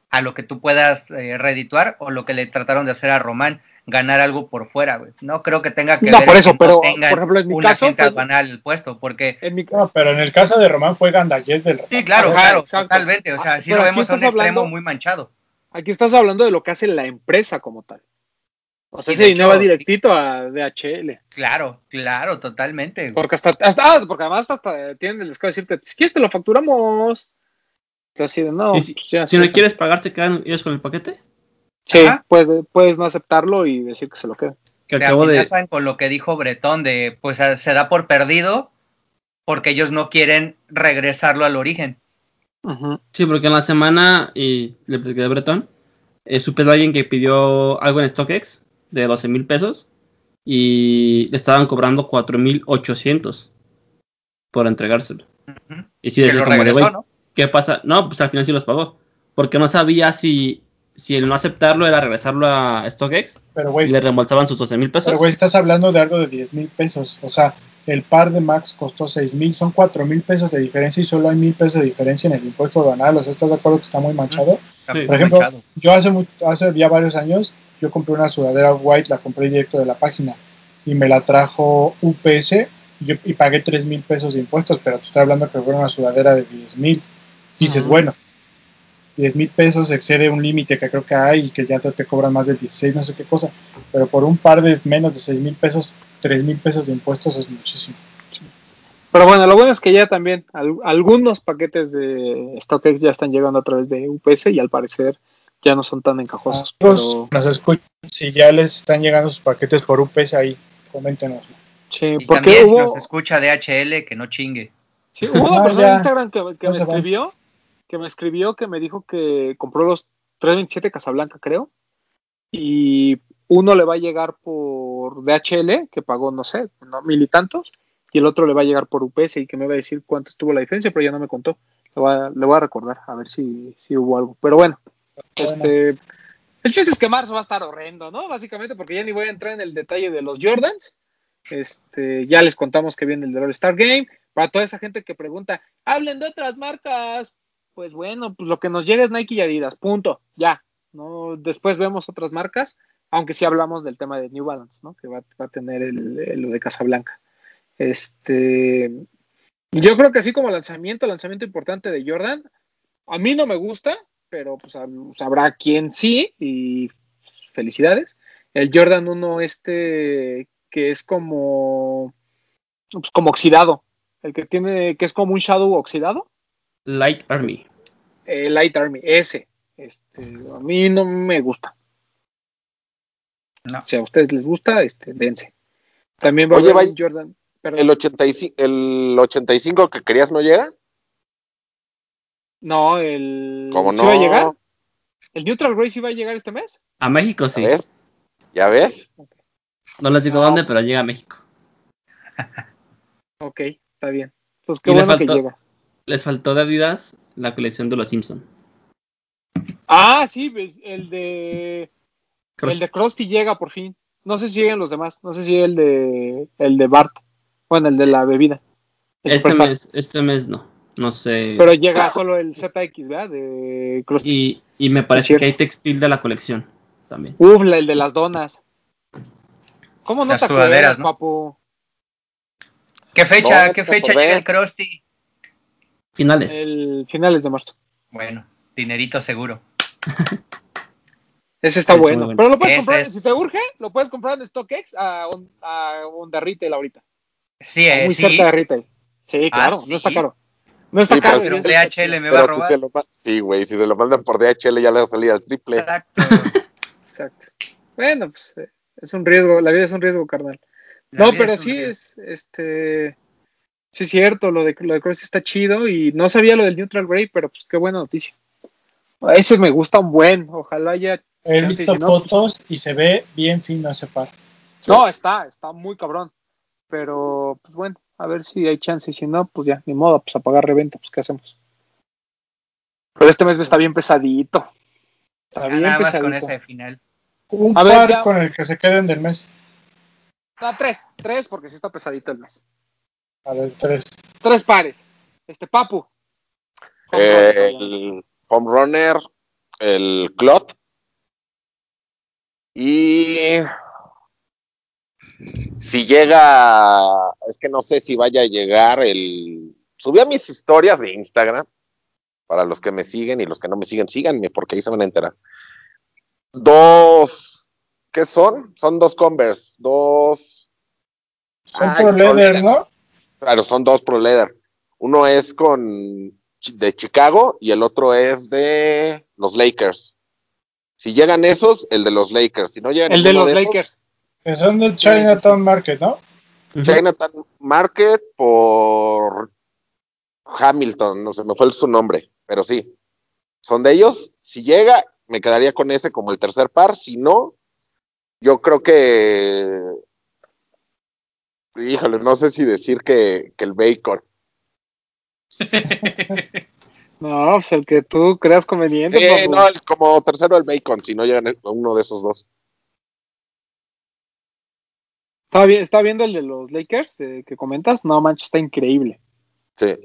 a lo que tú puedas eh, redituar, o lo que le trataron de hacer a Román ganar algo por fuera, güey. No creo que tenga que no, por eso, pero por ejemplo, en mi caso fue... puesto, porque en mi... no, pero en el caso de Román fue Gandallés del Sí, claro, claro, totalmente, o sea, sí lo vemos a un extremo muy manchado. Aquí estás hablando de lo que hace la empresa como tal. O sea, ese dinero va directito a DHL. Claro, claro, totalmente. Porque hasta, hasta ah, porque además hasta tienen el descaro de decirte, si quieres te lo facturamos. Así de, no, si, pues no quieres pagar, ¿se quedan ellos con el paquete? Sí, puedes, puedes no aceptarlo y decir que se lo queden. Que acabo de... con lo que dijo Bretón de, pues se da por perdido porque ellos no quieren regresarlo al origen. Sí, porque en la semana, y le expliqué a Bretón, eh, supe de alguien que pidió algo en StockX de 12 mil pesos y le estaban cobrando 4 mil 800 por entregárselo. Y si decía como de, ¿qué pasa? No, pues al final sí los pagó. Porque no sabía si, si el no aceptarlo era regresarlo a StockX pero, y le reembolsaban sus 12 mil pesos. Pero, güey, estás hablando de algo de 10 mil pesos. O sea, el par de Max costó 6 mil, son 4 mil pesos de diferencia y solo hay mil pesos de diferencia en el impuesto aduanal. O sea, ¿estás de acuerdo que está muy manchado? Por ejemplo, yo hace, hace ya varios años, yo compré una sudadera white, la compré directo de la página y me la trajo UPS y, yo, y pagué 3 mil pesos de impuestos, pero te estoy hablando que fue una sudadera de 10 mil. Dices, bueno, 10 mil pesos excede un límite que creo que hay y que ya te cobran más de 16, no sé qué cosa, pero por un par de menos de 6 mil pesos, 3 mil pesos de impuestos es muchísimo. Pero bueno, lo bueno es que ya también algunos paquetes de StockX ya están llegando a través de UPS y al parecer ya no son tan encajosos. pero... Nos escuchan, si ya les están llegando sus paquetes por UPS ahí, coméntenos. Sí, y porque también nos escucha DHL, que no chingue. Sí, hubo una persona en Instagram que, me escribió, que me escribió, que me dijo que compró los 327 Casablanca, creo, y uno le va a llegar por DHL, que pagó, no sé, mil y tantos, y el otro le va a llegar por UPS y que me va a decir cuánto estuvo la diferencia, pero ya no me contó. Le voy a, le voy a recordar, a ver si, si hubo algo. Pero bueno, este, el chiste es que marzo va a estar horrendo, ¿no? Básicamente, porque ya ni voy a entrar en el detalle de los Jordans. Este, ya les contamos que viene el de All Star Game. Para toda esa gente que pregunta, hablen de otras marcas. Pues bueno, pues lo que nos llega es Nike y Adidas, punto, ya. ¿no? Después vemos otras marcas, aunque sí hablamos del tema de New Balance, ¿no? Que va, a tener el, lo de Casablanca. Este, yo creo que así como lanzamiento, lanzamiento importante de Jordan, a mí no me gusta, pero pues sabrá quién sí y felicidades. El Jordan 1 este que es como pues, como oxidado, el que tiene que es como un shadow oxidado. Light Army. Eh, Light Army, ese. Este, a mí no me gusta. No. Si a ustedes les gusta, este, dense. También va a haber Jordan. El 85, el 85 que querías no llega. No, el. ¿Cómo no? ¿Sí va a llegar? ¿El Neutral Race iba a llegar este mes? A México sí. ¿Ya ves? ¿Ya ves? No les digo dónde, pero llega a México. ok, está bien. Pues qué bueno que llega. Les faltó de Adidas la colección de los Simpsons. Ah, sí, el de. El de Krusty llega por fin. No sé si llegan los demás. No sé si el de. El de Bart. Bueno, el de la bebida. Este mes, este mes no. No sé. Pero llega solo el ZX, ¿verdad? De Y, y me parece que hay textil de la colección también. Uf, el de las donas. ¿Cómo no te acuerdas, papu? ¿Qué fecha, ¿qué fecha llega el Krusty? Finales. El finales de marzo. Bueno, dinerito seguro. Ese está bueno. Pero lo puedes comprar, si te urge, lo puedes comprar en StockX a, un, a Honda Retail ahorita. Sí, eh, Muy cerca de Retail. Sí, ah, claro, no está caro. No está caro. Pero DHL me va a robar. sí, güey, si se lo mandan por DHL ya le va a salir al triple. Exacto. Exacto. Bueno, pues eh, es un riesgo, la vida es un riesgo, carnal. no, pero sí es, este, sí es cierto, lo de, lo de Cross está chido y no sabía lo del Neutral Grey, pero pues qué buena noticia. Ese me gusta un buen, ojalá ya. He visto pues fotos y se ve bien fino ese par. No, está, está muy cabrón. Pero, pues bueno, a ver si hay chance. Y si no, pues ya, ni modo, pues apagar reventa, pues qué hacemos. Pero este mes me está bien pesadito. Está bien nada pesadito. Más con ese final. Un a par con el que se queden del mes. No, tres, tres porque sí está pesadito el mes. A ver, tres. Tres pares. Este, Papu. el Foam Runner, el Clot y si llega, es que no sé si vaya a llegar el... Subí a mis historias de Instagram, para los que me siguen y los que no me siguen, síganme porque ahí se van a enterar. Dos ¿qué son? Son dos Converse, dos... Son Leather, ¿no? Claro, son dos Pro Leather. Uno es con de Chicago y el otro es de los Lakers. Si llegan esos, el de los Lakers. Si no llegan el de los Lakers. que son de Chinatown Market, ¿no? Chinatown Market por Hamilton, no sé, me fue su nombre, pero sí. Son de ellos. Si llega, me quedaría con ese como el tercer par. Si no, yo creo que. Híjole, no sé si decir que, el Bacon. [LAUGHS] no, pues el que tú creas conveniente. Sí, no, como tercero el Bacon, si no llegan uno de esos dos. Está, viendo el de los Lakers eh, que comentas. No manches, está increíble. Sí.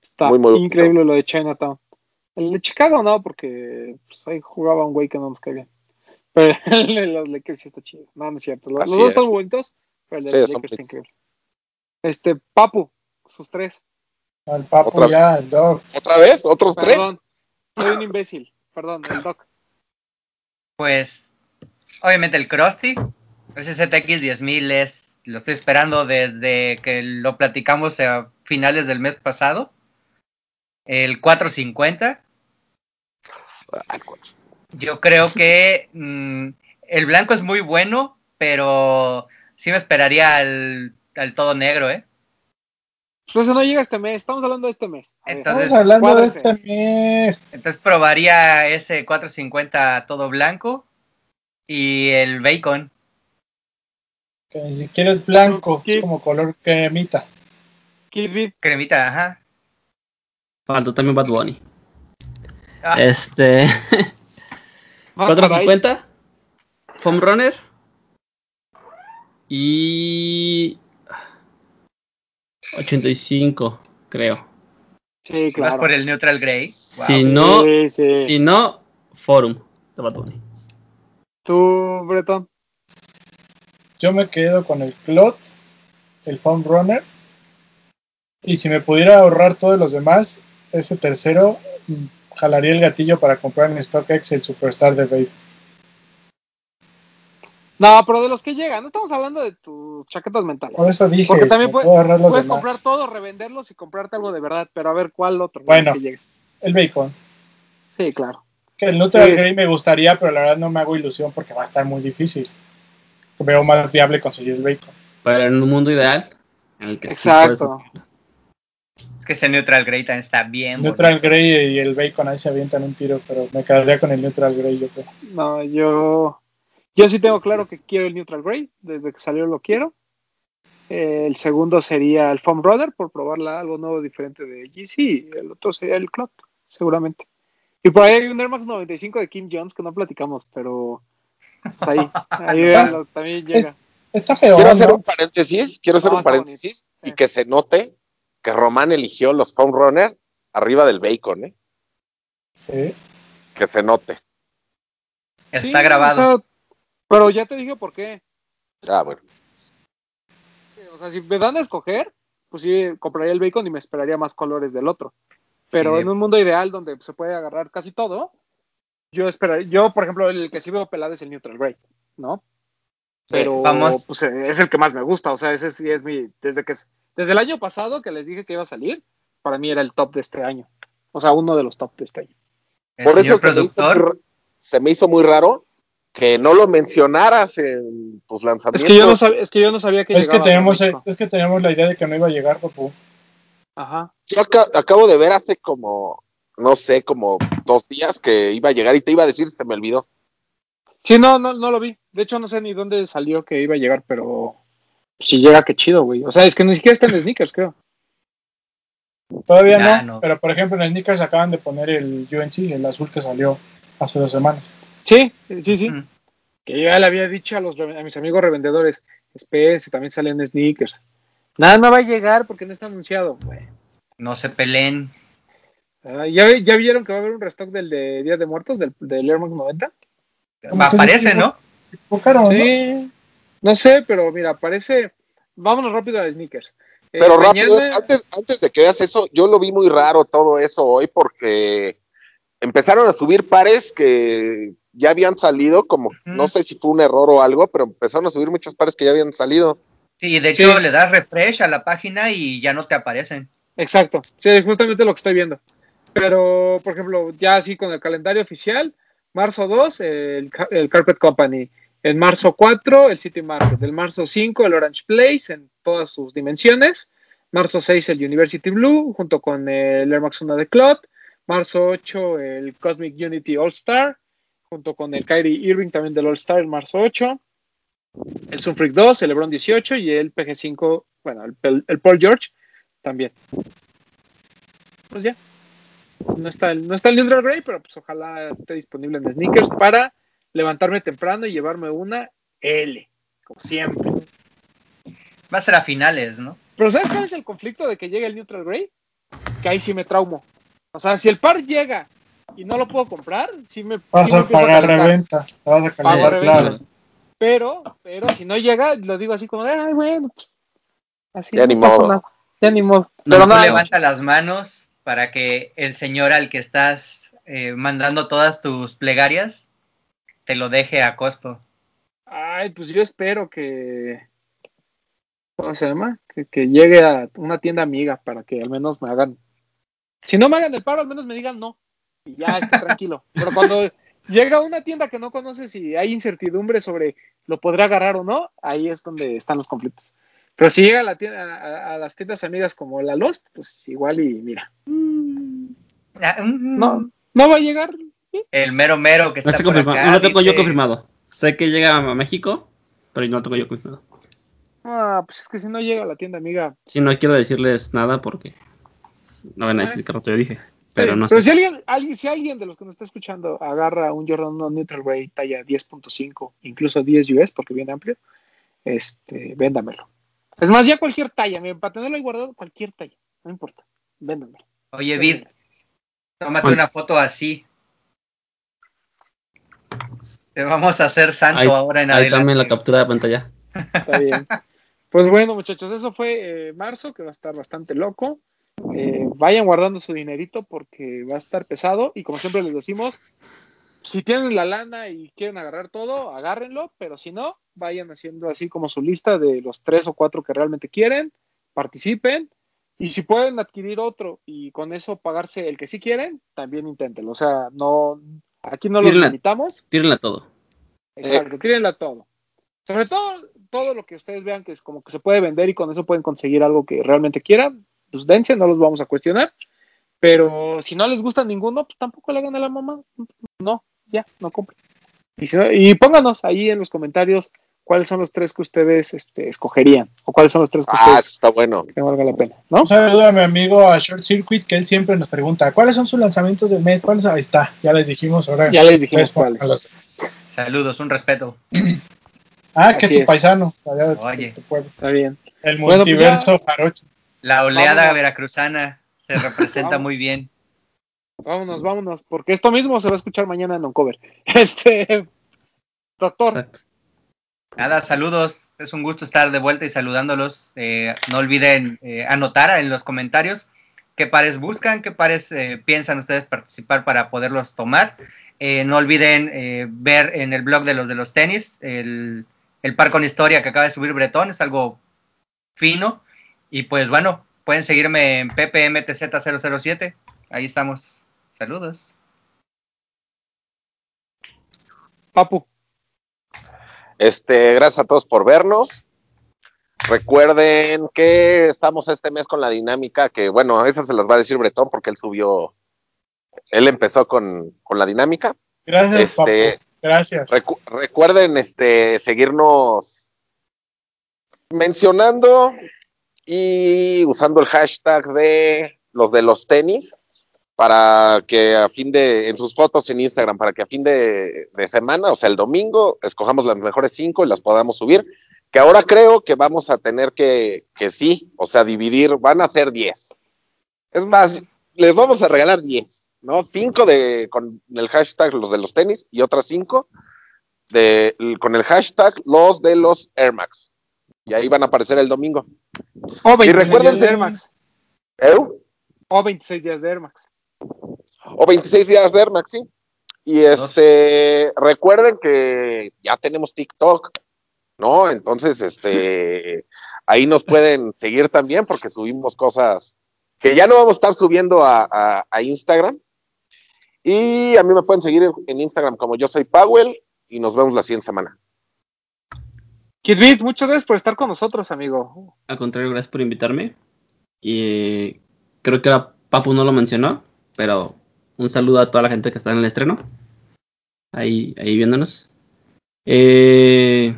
Está increíble lo de Chinatown. El de Chicago no, porque pues, ahí jugaba un güey que no nos cae bien. Pero [LAUGHS] el de los Lakers sí está chido. No, no es cierto. Los, dos están bonitos, pero el de los Lakers está increíble. Este, Papu, sus tres. El Papu ya, el Doc. ¿Otra vez? ¿Otros tres? Perdón, soy un imbécil. Perdón, el Doc. Pues, obviamente el Krusty. Ese ZX 10000 es, lo estoy esperando desde que lo platicamos a finales del mes pasado. El 450. Yo creo que mm, el blanco es muy bueno, pero sí me esperaría al, todo negro, ¿eh? Pues eso no llega este mes, estamos hablando de este mes. Entonces, estamos hablando de este mes. Entonces probaría ese 450 todo blanco y el bacon. Que ni siquiera es blanco, es como color cremita. Cremita, ajá. Faltó también Bad Bunny. Ah. Este. [LAUGHS] 450. Foam Runner. Y. 85, creo. Sí, claro. ¿Vas por el Neutral Grey? Si no, si no, Forum de Bad Bunny. ¿Tú, Breton? Yo me quedo con el Clot, el Foam Runner. Y si me pudiera ahorrar todos los demás, ese tercero jalaría el gatillo para comprar en StockX el Superstar de Babe. No, pero de los que llegan, no estamos hablando de tus chaquetas mentales. Por eso dije, Porque también puedes comprar todo, revenderlos y comprarte algo de verdad, pero a ver cuál otro. Bueno, el bacon. Sí, claro. Que el Neutral Grey me gustaría, pero la verdad no me hago ilusión porque va a estar muy difícil. Veo más viable conseguir el bacon. Pero en un mundo ideal, en el que Exacto. Es que ese Neutral Grey también está bien. Neutral Grey y el Bacon ahí se avientan un tiro, pero me quedaría con el Neutral Grey, yo creo. No, yo. Yo sí tengo claro que quiero el Neutral Grey. Desde que salió lo quiero. Eh, el segundo sería el Foam Brother, por probarla algo nuevo diferente de GC. Y el otro sería el Clot, seguramente. Y por ahí hay un Air Max 95 de Kim Jones que no platicamos, pero. Pues ahí, ahí [LAUGHS] también llega. está feo. Quiero hacer un paréntesis, quiero hacer un paréntesis y que se note que Román eligió los Foam Runner arriba del Bacon, ¿eh? Sí. Que se note. Está grabado. Pero ya te dije por qué. Ah, bueno. O sea, si me dan a escoger, pues sí, compraría el Bacon y me esperaría más colores del otro. Pero en un mundo ideal donde se puede agarrar casi todo, yo esperaría, yo por ejemplo, el que sí veo pelado es el Neutral Grey, ¿no? Pero Vamos. Pues, es el que más me gusta, o sea, ese sí es mi, desde que desde el año pasado que les dije que iba a salir, para mí era el top de este año. O sea, uno de los top de este año. Por eso productor? Se, me hizo muy raro que no lo mencionaras en tus lanzamientos. Es que yo no, sabía, es que yo no sabía que es que teníamos Es que teníamos la idea de que no iba a llegar, papu. Ajá. Yo acabo de ver hace como, no sé, como dos días que iba a llegar y te iba a decir, se me olvidó. Sí, no, no, no lo vi. De hecho, no sé ni dónde salió que iba a llegar, pero si llega, qué chido, güey. O sea, es que ni siquiera está en sneakers, creo. Todavía no, pero por ejemplo en sneakers acaban de poner el UNC, el azul que salió hace dos semanas. Sí, sí, sí. Que ya le había dicho a, los, a mis amigos revendedores, espérense, también salen sneakers. Nada no va a llegar porque no está anunciado. No se peleen. Ah, ¿ya, ¿ya, vieron que va a haber un restock del de Día de Muertos, del, del Air Max 90? Aparece, ¿no? sí. No sé, pero mira, parece. Vámonos rápido a sneakers. Eh, pero rápido, antes, antes de que veas eso, yo lo vi muy raro todo eso hoy porque empezaron a subir pares que ya habían salido, como no sé si fue un error o algo, pero empezaron a subir muchos pares que ya habían salido. Sí, de hecho le das refresh a la página y ya no te aparecen. Exacto, sí, es justamente lo que estoy viendo. Pero, por ejemplo, ya así con el calendario oficial, marzo 2, el, el Carpet Company. En marzo 4, el City Market. El marzo 5, el Orange Place en todas sus dimensiones. Marzo 6, el University Blue, junto con el Air Max 1 de Cloud. Marzo 8, el Cosmic Unity All Star, junto con el Kyrie Irving también del All Star, el marzo 8. El Sunfreak 2, el LeBron 18 y el PG5, bueno, el, Paul George también. Pues ya. No está el, no está el Neutral Grey, pero pues ojalá esté disponible en sneakers para levantarme temprano y llevarme una L, como siempre. Va a ser a finales, ¿no? Pero ¿sabes cuál es el conflicto de que llegue el Neutral Grey? Que ahí sí me traumo. O sea, si el par llega y no lo puedo comprar, sí me. Vas a pagar reventa. Vas a claro. Pero, pero si no llega, lo digo así como de, ay, bueno, pues. Así ya no ni modo. Nada. Ya ni modo. Pero no, levanta las manos para que el señor al que estás eh, mandando todas tus plegarias te lo deje a costo. Ay, pues yo espero que. ¿Cómo se llama? Que, que llegue a una tienda amiga para que al menos me hagan si no me hagan el paro, al menos me digan no. Y ya está tranquilo. Pero cuando llega a una tienda que no conoces y hay incertidumbre sobre lo podrá agarrar o no, ahí es donde están los conflictos. Pero si llega a, la tienda, a, las tiendas amigas como la Lost, pues igual y mira. Ah, mm. No, no va a llegar. El mero mero que está no, no lo tengo yo confirmado. Sé que llega a México, pero no lo tengo yo confirmado. Ah, pues es que si no llega a la tienda amiga. Sí, no quiero decirles nada porque no van a decir que no te dije. Pero no pero si alguien, alguien, si alguien de los que nos está escuchando agarra un Jordan 1 Neutral Ray talla 10.5, incluso 10 US, porque viene amplio, este, véndamelo. Es más, ya cualquier talla, para tenerlo ahí guardado, cualquier talla, no importa, véndamelo. Oye, Vid, tómate una foto así. Te vamos a hacer santo ahora en ahí adelante. también la captura de pantalla. Está bien. Pues bueno, muchachos, eso fue eh, marzo, que va a estar bastante loco. Eh, vayan guardando su dinerito porque va a estar pesado y como siempre les decimos, si tienen la lana y quieren agarrar todo, agárrenlo, pero si no, vayan haciendo así como su lista de los tres o cuatro que realmente quieren, participen y si pueden adquirir otro y con eso pagarse el que sí quieren, también inténtenlo. O sea, no, aquí no lo limitamos. Tírenla todo. Exacto, tírenla todo. Sobre todo, todo lo que ustedes vean que es como que se puede vender y con eso pueden conseguir algo que realmente quieran, pues dense, no los vamos a cuestionar. Pero si no les gusta ninguno, pues tampoco le hagan a la mamá. No, ya, no compren. Y, pónganos ahí en los comentarios cuáles son los tres que ustedes este, escogerían o cuáles son los tres que ah, ustedes está bueno. que valga la pena. ¿no? Un saludo a mi amigo a Short Circuit que él siempre nos pregunta cuáles son sus lanzamientos del mes. ¿Cuáles? Ahí está, ya les dijimos ahora. Ya les dijimos cuáles. Saludos, un respeto. ah, que tu paisano. Oye, está bien. El pues multiverso jarocho. La oleada veracruzana se representa muy bien. Vámonos, vámonos, porque esto mismo se va a escuchar mañana en Uncover. [LAUGHS] Este, doctor. Nada, saludos. Es un gusto estar de vuelta y saludándolos. Eh, no olviden eh, anotar en los comentarios qué pares buscan, qué pares eh, piensan ustedes participar para poderlos tomar. no olviden ver en el blog de los de los tenis el, el par con historia que acaba de subir Bretón. Es algo fino y pues bueno, pueden seguirme en ppmtz007. Ahí estamos. Saludos. Papu. Este, gracias a todos por vernos. Recuerden que estamos este mes con la dinámica que, bueno, esa se las va a decir Bretón porque él subió, él empezó con, la dinámica. Gracias, este, Papu. Gracias. recuerden este, seguirnos mencionando y usando el hashtag de los de los tenis para que a fin de, en sus fotos en Instagram, para que a fin de, semana, o sea, el domingo, escojamos las mejores cinco y las podamos subir, que ahora creo que vamos a tener que, que sí, o sea, dividir, van a ser diez. Es más, les vamos a regalar diez, ¿no? Cinco de, con el hashtag los de los tenis y otras cinco de, con el hashtag los de los Air Max. Y ahí van a aparecer el domingo. O 26 días de Air Max. ¿Eh? O 26 días de Air Max. O 26 días de Air Max, sí. Y este, recuerden que ya tenemos TikTok, ¿no? Entonces, este, [LAUGHS] ahí nos pueden seguir también porque subimos cosas que ya no vamos a estar subiendo a, Instagram. Y a mí me pueden seguir en, Instagram como yo soy Powell y nos vemos la siguiente semana. Kidbit, muchas gracias por estar con nosotros, amigo. Al contrario, gracias por invitarme. Y creo que Papu no lo mencionó, pero un saludo a toda la gente que está en el estreno. Ahí, ahí viéndonos. Eh,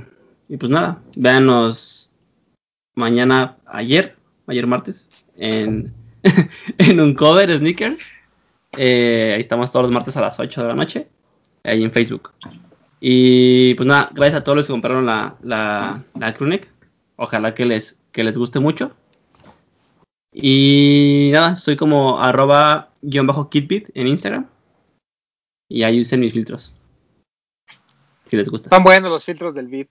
y pues nada, véanos mañana, ayer, ayer martes, en, [LAUGHS] en un cover sneakers. Eh, ahí estamos todos los martes a las 8 de la noche, ahí en Facebook. Y pues nada, gracias a todos los que compraron la, la, la Ojalá que les, que les guste mucho. Y nada, estoy como arroba guion bajo kitbit en Instagram. Y ahí usen mis filtros. Si les gusta. Están buenos los filtros del bit.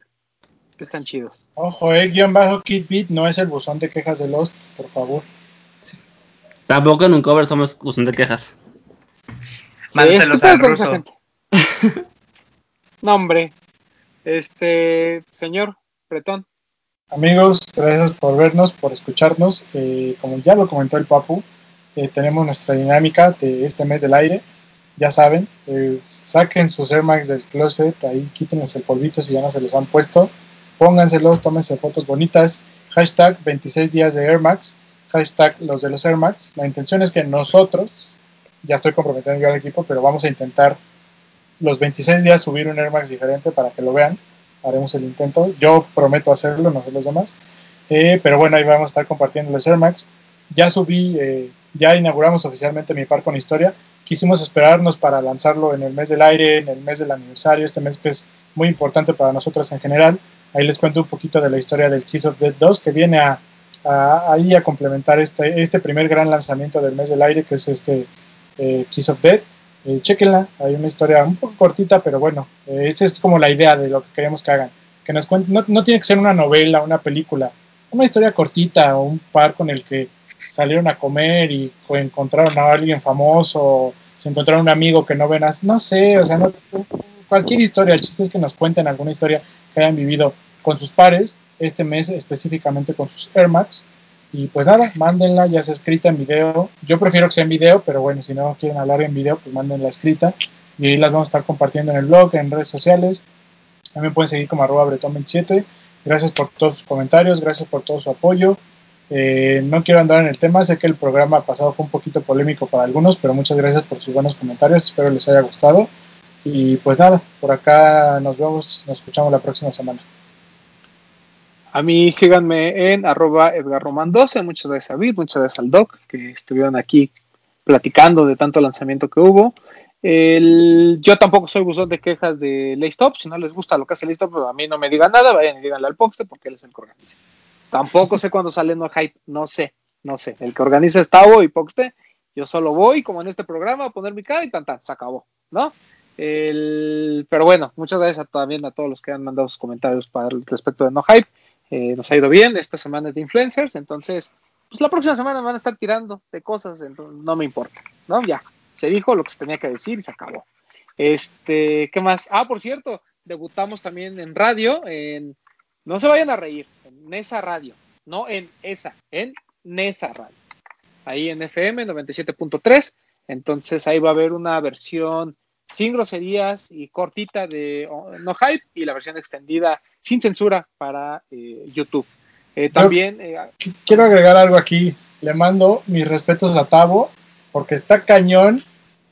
Están chidos. Ojo, eh, guion bajo kitbit no es el buzón de quejas de Lost, por favor. Tampoco en un cover somos buzón de quejas. Mándaselos al ruso. [LAUGHS] no, hombre. Este, señor Bretón. Amigos, gracias por vernos, por escucharnos. Eh, como ya lo comentó el Papu, eh, tenemos nuestra dinámica de este mes del aire. Ya saben, eh, saquen sus Air Max del closet, ahí quítenles el polvito si ya no se los han puesto. Pónganselos, tómense fotos bonitas. Hashtag 26 días de Air Max. Hashtag los de los Air Max. La intención es que nosotros, ya estoy comprometiendo yo al equipo, pero vamos a intentar los 26 días subir un Air Max diferente para que lo vean haremos el intento. Yo prometo hacerlo, no sé los demás. Eh, pero bueno, ahí vamos a estar compartiendo los Air Max. Ya subí, eh, ya inauguramos oficialmente mi par con historia. Quisimos esperarnos para lanzarlo en el mes del aire, en el mes del aniversario, este mes que es muy importante para nosotros en general. Ahí les cuento un poquito de la historia del Kiss of Dead 2, que viene a, ahí a complementar este, este primer gran lanzamiento del mes del aire, que es este eh, Kiss of Dead. Eh, chequenla, hay una historia un poco cortita, pero bueno, eh, esa es como la idea de lo que queremos que hagan. Que nos cuenten, no, tiene que ser una novela, una película, una historia cortita o un par con el que salieron a comer y encontraron a alguien famoso, se encontraron un amigo que no ven, no sé, o sea, no, cualquier historia, el chiste es que nos cuenten alguna historia que hayan vivido con sus pares, este mes específicamente con sus Air Max, y pues nada, mándenla, ya sea escrita en video. Yo prefiero que sea en video, pero bueno, si no quieren hablar en video, pues mándenla escrita. Y ahí las vamos a estar compartiendo en el blog, en redes sociales. También pueden seguir como arroba bretón27. Gracias por todos sus comentarios, gracias por todo su apoyo. Eh, no quiero andar en el tema, sé que el programa pasado fue un poquito polémico para algunos, pero muchas gracias por sus buenos comentarios, espero les haya gustado. Y pues nada, por acá nos vemos, nos escuchamos la próxima semana. A mí síganme en arroba edgarroman12, muchas gracias a Vid, muchas gracias al Doc, que estuvieron aquí platicando de tanto lanzamiento que hubo. yo tampoco soy buzón de quejas de Laystop, si no les gusta lo que hace Laystop, a mí no me digan nada, vayan y díganle al Poxte porque él es el que organiza. Tampoco sé cuándo sale No Hype, no sé, no sé. El que organiza es Tavo y Poxte, yo solo voy, como en este programa, a poner mi cara y tan, se acabó, ¿no? pero bueno, muchas gracias también a todos los que han mandado sus comentarios para respecto de No Hype. Eh, nos ha ido bien, esta semana es de influencers, entonces, pues la próxima semana van a estar tirando de cosas, entonces no me importa, ¿no? Ya, se dijo lo que se tenía que decir y se acabó. Este, ¿qué más? Ah, por cierto, debutamos también en radio, en, no se vayan a reír, en Nesa Radio, no en esa, en Nesa Radio, ahí en FM 97.3, entonces ahí va a haber una versión sin groserías y cortita de No Hype y la versión extendida sin censura para eh, YouTube. Eh, también eh, quiero agregar algo aquí. Le mando mis respetos a Tavo porque está cañón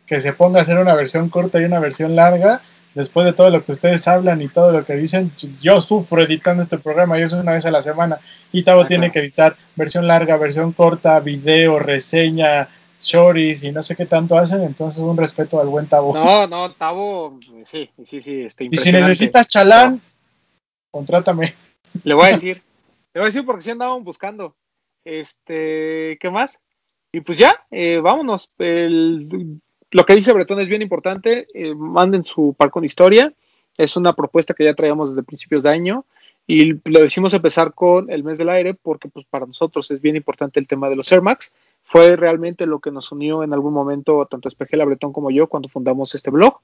que se ponga a hacer una versión corta y una versión larga. Después de todo lo que ustedes hablan y todo lo que dicen, yo sufro editando este programa y eso es una vez a la semana. Y Tavo tiene que editar versión larga, versión corta, video, reseña, choris y no sé qué tanto hacen, entonces un respeto al buen Tabo. No, no, Tabo, sí, sí, sí, está Y si necesitas chalán, contrátame. Le voy a [LAUGHS] decir, le voy a decir porque sí andaban buscando. Este, ¿qué más? Y pues ya, eh, vámonos. lo que dice Bretón es bien importante. Eh, manden su par con historia. Es una propuesta que ya traíamos desde principios de año. Y lo decimos empezar con el mes del aire porque pues para nosotros es bien importante el tema de los Air Max fue realmente lo que nos unió en algún momento tanto Espejela Bretón como yo cuando fundamos este blog.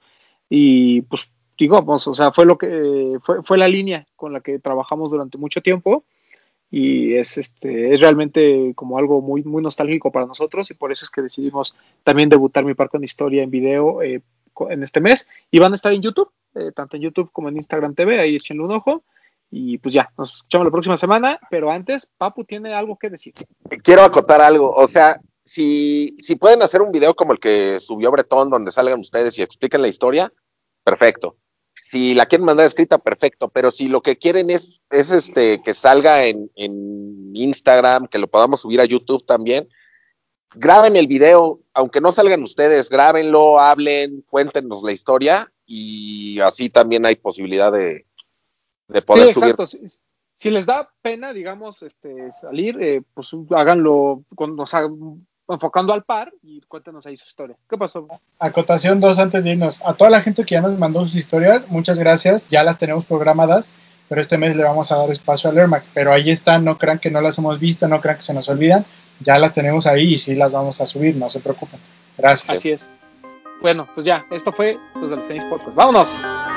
y pues digamos, o sea, fue lo que fue, fue la línea con la que trabajamos durante mucho tiempo. Y es este es realmente como algo muy muy nostálgico para nosotros y por eso es que decidimos también debutar mi parque en historia en video eh, en este mes. Y van a estar en YouTube eh, tanto en YouTube como en Instagram TV ahí échenle un ojo y pues ya nos escuchamos la próxima semana pero antes Papu tiene algo que decir. Quiero acotar algo o sea si, si pueden hacer un video como el que subió Bretón donde salgan ustedes y expliquen la historia perfecto. Si la quieren mandar escrita, perfecto, pero si lo que quieren es, es este que salga en, Instagram, que lo podamos subir a YouTube también, graben el video, aunque no salgan ustedes, grábenlo, hablen, cuéntenos la historia y así también hay posibilidad de, de poder sí, Exacto. Si, les da pena, digamos, este, salir, eh, pues háganlo, con, o enfocando al par y cuéntanos ahí su historia. ¿Qué pasó? Acotación dos antes de irnos. A toda la gente que ya nos mandó sus historias, muchas gracias. Ya las tenemos programadas, pero este mes le vamos a dar espacio al Airmax. Pero ahí están, no crean que no las hemos visto, no crean que se nos olvidan. Ya las tenemos ahí y sí las vamos a subir, no se preocupen. Gracias. Así es. Bueno, pues ya, esto fue los del tenis podcast. ¡Vámonos!